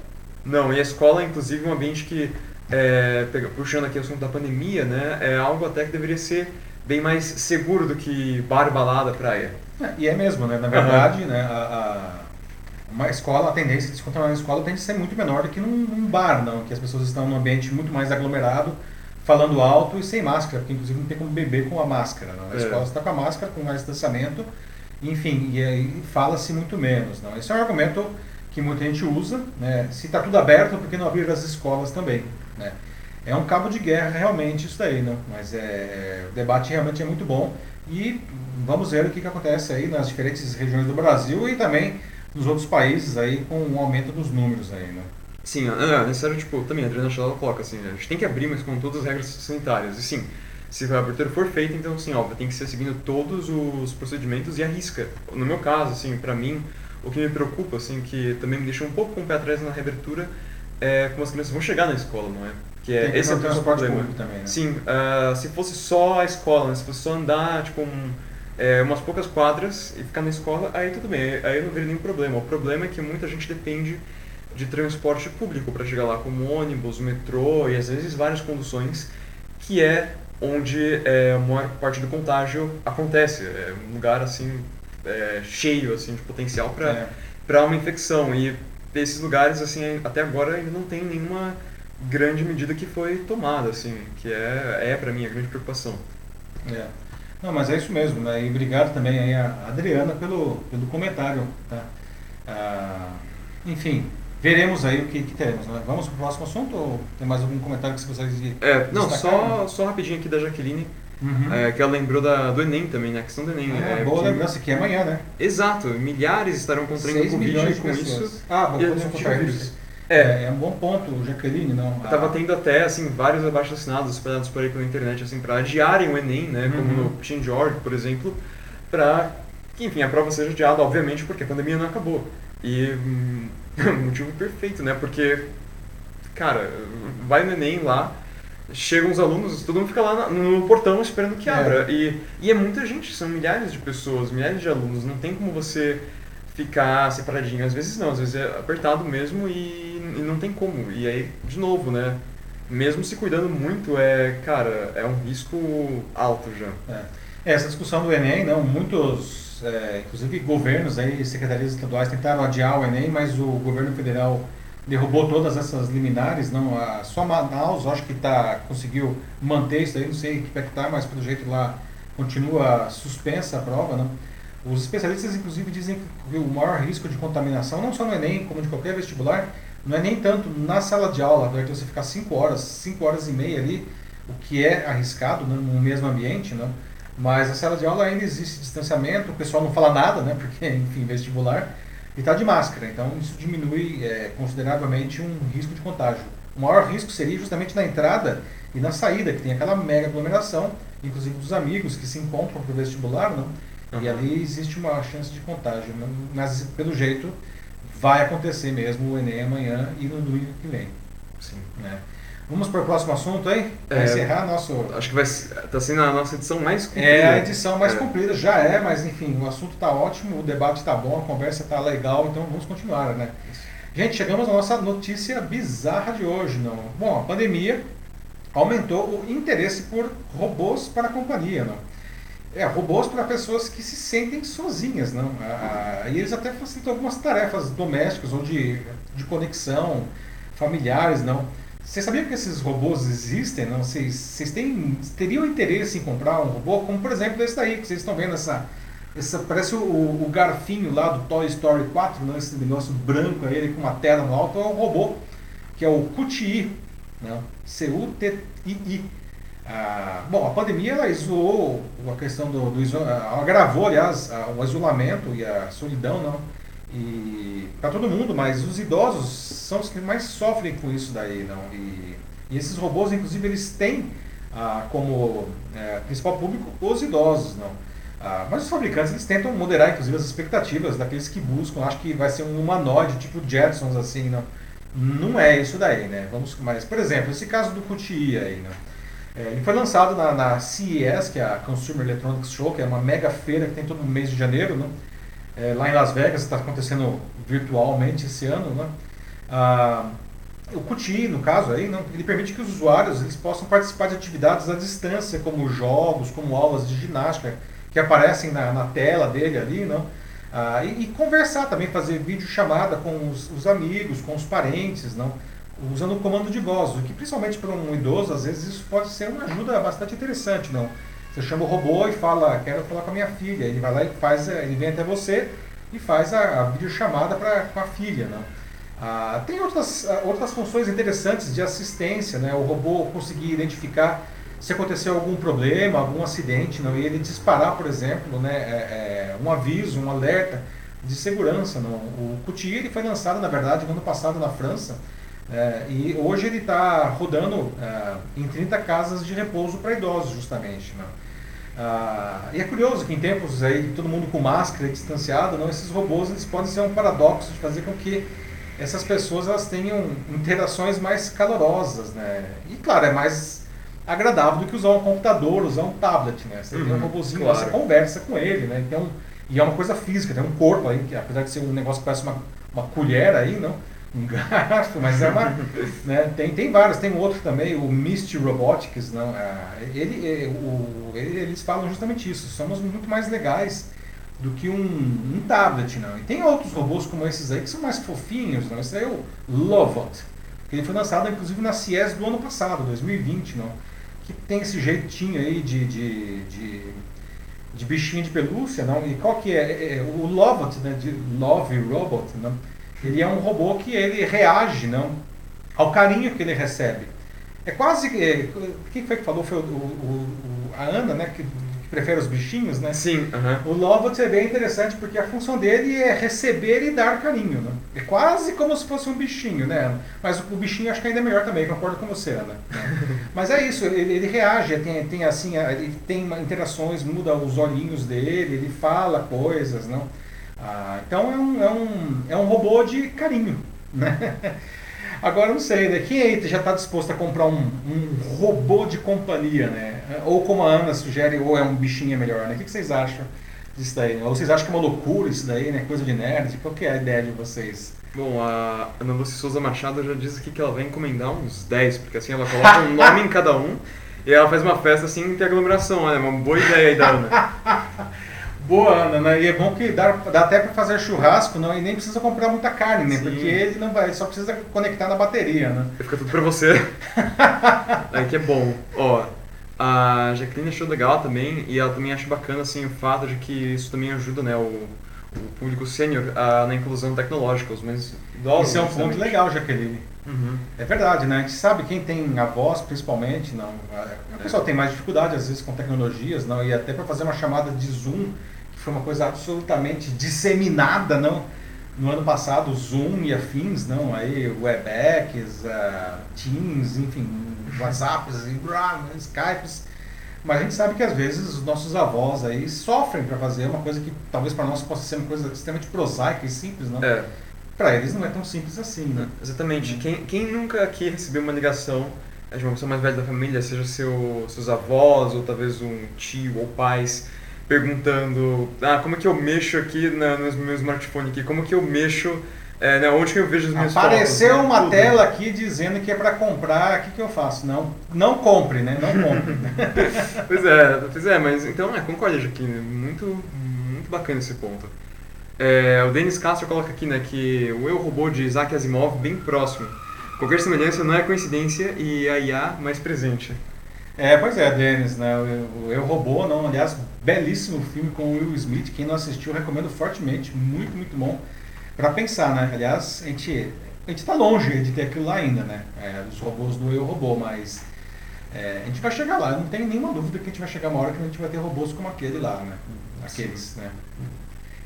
não, e a escola, inclusive, é um ambiente que, é, puxando aqui o assunto da pandemia, né, é algo até que deveria ser bem mais seguro do que bar, balada, praia. É, e é mesmo, né? Na verdade, uhum. né, a, a, uma escola, a tendência de se controlar na escola tende a ser muito menor do que num, num, bar, não, que as pessoas estão num ambiente muito mais aglomerado, falando alto e sem máscara, porque inclusive não tem como beber com a máscara. Não? A é. escola está com a máscara, com mais distanciamento, enfim, e aí fala-se muito menos. Não? Esse é um argumento que muita gente usa. Né? Se está tudo aberto, por que não abrir as escolas também? Né? é um cabo de guerra realmente isso daí, né? Mas é, o debate realmente é muito bom e vamos ver o que, que acontece aí nas diferentes regiões do Brasil e também nos outros países aí com o um aumento dos números aí, né? Sim, é necessário, tipo, também a Adriana Chalala coloca assim, a gente tem que abrir, mas com todas as regras sanitárias. E sim, se a abertura for feita, então sim, óbvio, tem que ser seguindo todos os procedimentos e a risca. No meu caso, assim, para mim, o que me preocupa, assim, que também me deixa um pouco com o pé atrás na reabertura, é como as crianças vão chegar na escola, não é? Que é, esse é o transporte público também, né? Sim, uh, se fosse só a escola, né? se fosse só andar, tipo, um, é, umas poucas quadras e ficar na escola, aí tudo bem, aí eu não vejo nenhum problema. O problema é que muita gente depende de transporte público para chegar lá, como ônibus, metrô e às vezes várias conduções, que é onde é, a maior parte do contágio acontece. É um lugar assim é, cheio assim de potencial para é. para uma infecção e esses lugares assim até agora ainda não tem nenhuma grande medida que foi tomada assim que é é para mim a grande preocupação. É. Não, mas é isso mesmo, né? E obrigado também aí a Adriana pelo, pelo comentário, tá? Ah, enfim, veremos aí o que, que teremos. Né? Vamos para o próximo assunto ou tem mais algum comentário que você gostaria de é, Não, só, só rapidinho aqui da Jaqueline. Uhum. É, que ela lembrou da, do Enem também, né? A questão do Enem. É, é boa que, lembrança, que é amanhã, né? Exato, milhares estarão contraindo Covid com isso. Ah, vou contrair isso. É, é um bom ponto, Jaqueline, não. Estava tendo até, assim, vários abaixo assinados espalhados por aí pela internet, assim, para adiarem o Enem, né? Como uhum. no. George, por exemplo, para que, enfim, a prova seja adiada, obviamente, porque a pandemia não acabou. E hum, motivo perfeito, né? Porque, cara, vai no Enem lá, chegam os alunos, todo mundo fica lá no portão esperando que é. abra. E, e é muita gente, são milhares de pessoas, milhares de alunos, não tem como você ficar separadinho. Às vezes não, às vezes é apertado mesmo e, e não tem como. E aí, de novo, né? Mesmo se cuidando muito, é, cara, é um risco alto já. É. Essa discussão do Enem, não, muitos é, inclusive governos aí, secretarias estaduais tentaram adiar o Enem, mas o governo federal derrubou todas essas liminares, não, a, só Manaus acho que tá, conseguiu manter isso aí, não sei que pé que tá, mas pelo jeito lá continua suspensa a prova, não. Os especialistas inclusive dizem que o maior risco de contaminação, não só no Enem, como de qualquer vestibular, não é nem tanto na sala de aula, apesar de você ficar 5 horas, 5 horas e meia ali, o que é arriscado né, no mesmo ambiente, não mas a sala de aula ainda existe distanciamento, o pessoal não fala nada, né? Porque, enfim, vestibular, e está de máscara. Então, isso diminui é, consideravelmente um risco de contágio. O maior risco seria justamente na entrada e na saída, que tem aquela mega aglomeração, inclusive dos amigos que se encontram para o vestibular, não? Uhum. E ali existe uma chance de contágio. Mas, pelo jeito, vai acontecer mesmo o Enem amanhã e no domingo que vem. Sim. Né? Vamos para o próximo assunto aí? Para é, encerrar nosso. Acho que vai está sendo a nossa edição mais comprida. É a edição mais é. comprida, já é, mas enfim, o assunto está ótimo, o debate está bom, a conversa está legal, então vamos continuar, né? Gente, chegamos à nossa notícia bizarra de hoje, não? Bom, a pandemia aumentou o interesse por robôs para a companhia, não? É, robôs para pessoas que se sentem sozinhas, não? Ah, e eles até facilitam algumas tarefas domésticas ou de, de conexão, familiares, não? Você sabia que esses robôs existem? Não? Vocês, vocês têm, teriam interesse em comprar um robô? Como por exemplo esse daí, que vocês estão vendo essa. essa parece o, o garfinho lá do Toy Story 4, né? esse negócio branco aí com uma tela no alto, é um robô, que é o QTI. Né? C-U-T-I-I. Ah, bom, a pandemia ela isolou a questão do, do agravou, aliás, o isolamento e a solidão, não? e para todo mundo, mas os idosos são os que mais sofrem com isso daí, não? E, e esses robôs, inclusive, eles têm ah, como é, principal público os idosos, não? Ah, mas os fabricantes eles tentam moderar, inclusive, as expectativas daqueles que buscam. Acho que vai ser um humanoide tipo Jetsons, assim, não? Não é isso daí, né? Vamos, mas, por exemplo, esse caso do QTI aí, não? É, ele foi lançado na, na CES, que é a Consumer Electronics Show, que é uma mega feira que tem todo mês de janeiro, não? é, lá em Las Vegas, está acontecendo virtualmente esse ano, né? Ah, o QTI, no caso, aí, não, ele permite que os usuários eles possam participar de atividades à distância, como jogos, como aulas de ginástica, que aparecem na, na tela dele ali, não? Ah, e, e, conversar também, fazer videochamada com os, os, amigos, com os parentes, não? usando o comando de voz, o que principalmente para um idoso, às vezes isso pode ser uma ajuda bastante interessante, não? Você chama o robô e fala, quero falar com a minha filha. Ele vai lá e faz, ele vem até você e faz a, a videochamada pra, com a filha. Né? Ah, tem outras, ah, outras funções interessantes de assistência, né? O robô conseguir identificar se aconteceu algum problema, algum acidente, não? e ele disparar, por exemplo, né, é, é, um aviso, um alerta de segurança. Não? O Coutier ele foi lançado, na verdade, no ano passado na França, é, e hoje ele está rodando é, em 30 casas de repouso para idosos, justamente. Não? Ah, e é curioso que em tempos aí, todo mundo com máscara distanciado, não, esses robôs eles podem ser um paradoxo de fazer com que essas pessoas elas tenham interações mais calorosas, né? E claro, é mais agradável do que usar um computador, usar um tablet, né? Você uhum, tem um uhum, robôzinho claro. lá, você conversa com ele, né? Então, e é uma coisa física, tem um corpo aí, que apesar de ser um negócio que parece uma, uma colher aí, não? um garfo, mas é uma. né, tem, tem vários, tem outro também, o Misty Robotics, não, é, ele, é, o, ele, eles falam justamente isso, somos muito mais legais do que um, um tablet, não. E tem outros robôs como esses aí que são mais fofinhos, não. Esse aí é o Lovot, que ele foi lançado inclusive na CIES do ano passado, 2020, não. Que tem esse jeitinho aí de, de, de, de bichinho de pelúcia, não. E qual que é? é, é o Lovot, né, de Love Robot, não ele é um robô que ele reage não, ao carinho que ele recebe. É quase. É, quem foi que falou? Foi o, o, o, a Ana, né? Que, prefere os bichinhos, né? Sim. Uh -huh. O Lovot é bem interessante porque a função dele é receber e dar carinho. Né? É quase como se fosse um bichinho, né? Mas o, o bichinho acho que ainda é melhor também, concordo com você, Ana. Mas é isso, ele, ele reage, tem, tem assim, ele tem interações, muda os olhinhos dele, ele fala coisas, não? Ah, então é um, é, um, é um robô de carinho. Né? Agora não sei, né? Quem aí já está disposto a comprar um, um robô de companhia, né? Ou como a Ana sugere, ou é um bichinho melhor, né? O que, vocês acham disso daí? Ou vocês acham que é uma loucura isso daí, né? Coisa de nerd? Qual que é a ideia de vocês? Bom, a Ana Lúcia Souza Machado já disse aqui que ela vai encomendar uns 10, porque assim ela coloca um nome em cada um e ela faz uma festa assim em aglomeração, olha, uma boa ideia aí da Ana. Boa, Ana, né? E é bom que dá, dá até para fazer churrasco, não, e nem precisa comprar muita carne, né? Sim. Porque ele não vai, só precisa conectar na bateria, né? Fica tudo para você. Aí que é bom. Ó, a Jacqueline achou legal também, e ela também acha bacana assim o fato de que isso também ajuda, né, o, o público sênior na inclusão tecnológica, os mais idosos. Isso é um ponto legal, Jaqueline. Uhum. É verdade, né? A gente sabe quem tem avós, principalmente, não. O pessoal tem mais dificuldade às vezes com tecnologias, não. E até para fazer uma chamada de Zoom foi uma coisa absolutamente disseminada, não? No ano passado, Zoom e afins, não? Aí, Webex, uh, Teams, enfim, WhatsApps, Skypes. Mas a gente sabe que às vezes os nossos avós aí sofrem para fazer uma coisa que talvez para nós possa ser uma coisa extremamente prosaica e simples, não? É. Para eles não é tão simples assim, né? Exatamente. Quem, quem nunca aqui recebeu uma ligação de uma pessoa mais velha da família, seja seu, seus avós ou talvez um tio ou pais, perguntando, ah, como é que eu mexo aqui na, no meu smartphone aqui, como que eu mexo, é, né, onde que eu vejo as minhas Apareceu fotos, né? uma Tudo. tela aqui dizendo que é para comprar, o que, que eu faço? Não, não compre, né? Não compre. pois é, pois é, mas então, é, concorda, Jaquine, muito, muito bacana esse ponto. É, o Denis Castro coloca aqui, né, que o Eu Robô de Isaac Asimov bem próximo. Qualquer semelhança não é coincidência e a IA mais presente. É, pois é, Denis, né? O Eu Robô, não, aliás, belíssimo filme com Will Smith. Quem não assistiu, recomendo fortemente, muito, muito bom. Para pensar, né? Aliás, a gente a gente está longe de ter aquilo lá ainda, né? É, os robôs do Eu Robô, mas é, a gente vai chegar lá. Eu não tenho nenhuma dúvida que a gente vai chegar uma hora que a gente vai ter robôs como aquele lá, né? Aqueles, né?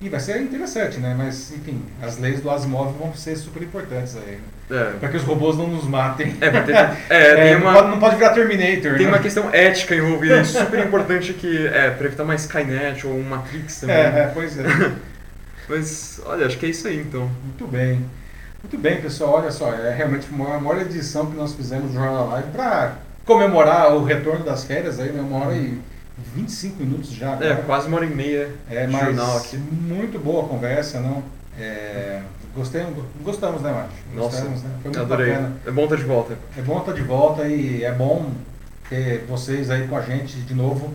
E vai ser interessante, né? Mas, enfim, as leis do Asimov vão ser super importantes aí. Né? É. Para que os robôs não nos matem. É, ter, é, é uma, não, pode, não, pode, virar Terminator. Tem né? uma questão ética envolvida, super importante que é para evitar uma Skynet ou uma Matrix também. É, é, pois é. Mas, olha, acho que é isso aí então. Muito bem. Muito bem, pessoal. Olha só, é realmente uma maior edição que nós fizemos do Jornal Live para comemorar o retorno das férias aí, né? Uma hora e 25 minutos já. Agora. É, quase uma hora e meia é, de jornal aqui. Muito boa a conversa, não? É, gostei, gostamos, né, Márcio? Gostamos, Nossa, né? Foi muito adorei. Bacana. É bom estar de volta. É bom estar de volta e é bom ter vocês aí com a gente de novo.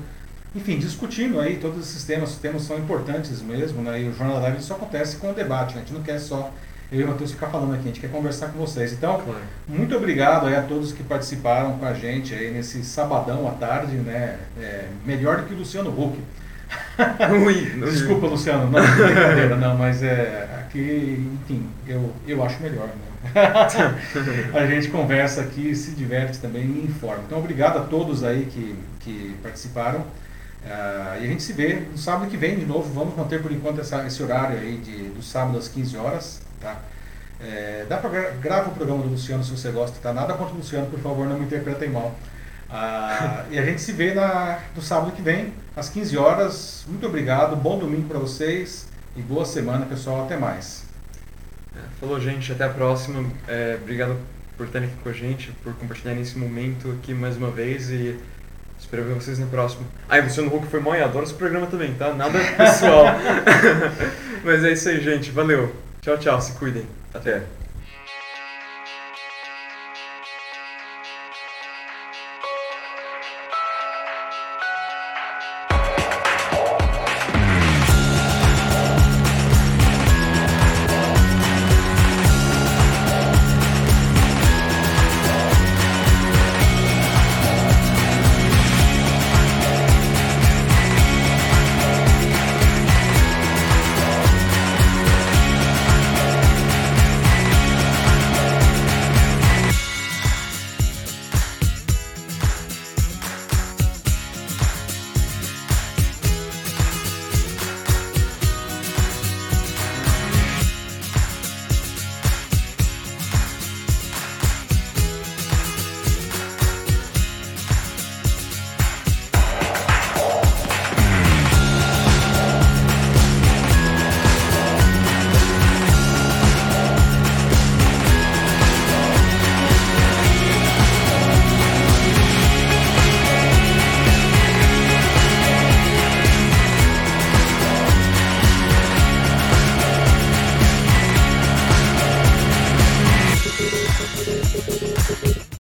Enfim, discutindo aí todos esses temas. Os temas são importantes mesmo, né? E o Jornal Live só acontece com o debate, né? A gente não quer só eu e o Matheus ficar falando aqui, a gente quer conversar com vocês. Então, claro. muito obrigado aí a todos que participaram com a gente aí nesse sabadão à tarde, né? É, melhor do que o Luciano Huck. Ui, Desculpa, Luciano, não, brincadeira, não, mas é, aqui, enfim, eu, eu acho melhor, né? a gente conversa aqui, se diverte também e informa. Então, obrigado a todos aí que, que participaram. Uh, e a gente se vê no sábado que vem de novo. Vamos manter por enquanto essa, esse horário aí de, do sábado às 15 horas. Tá? É, dá para gra grava o programa do Luciano se você gosta, tá? Nada contra o Luciano, por favor, não me interpretem mal. Uh, e a gente se vê na, no sábado que vem, às 15 horas. Muito obrigado, bom domingo para vocês e boa semana, pessoal. Até mais. É, falou, gente. Até a próxima. É, obrigado por estarem aqui com a gente, por compartilharem esse momento aqui mais uma vez e espero ver vocês no próximo. Ah, e o Luciano Huck foi mó e adoro esse programa também, tá? Nada pessoal. Mas é isso aí, gente. Valeu. Tchau, tchau. Se cuidem. Até.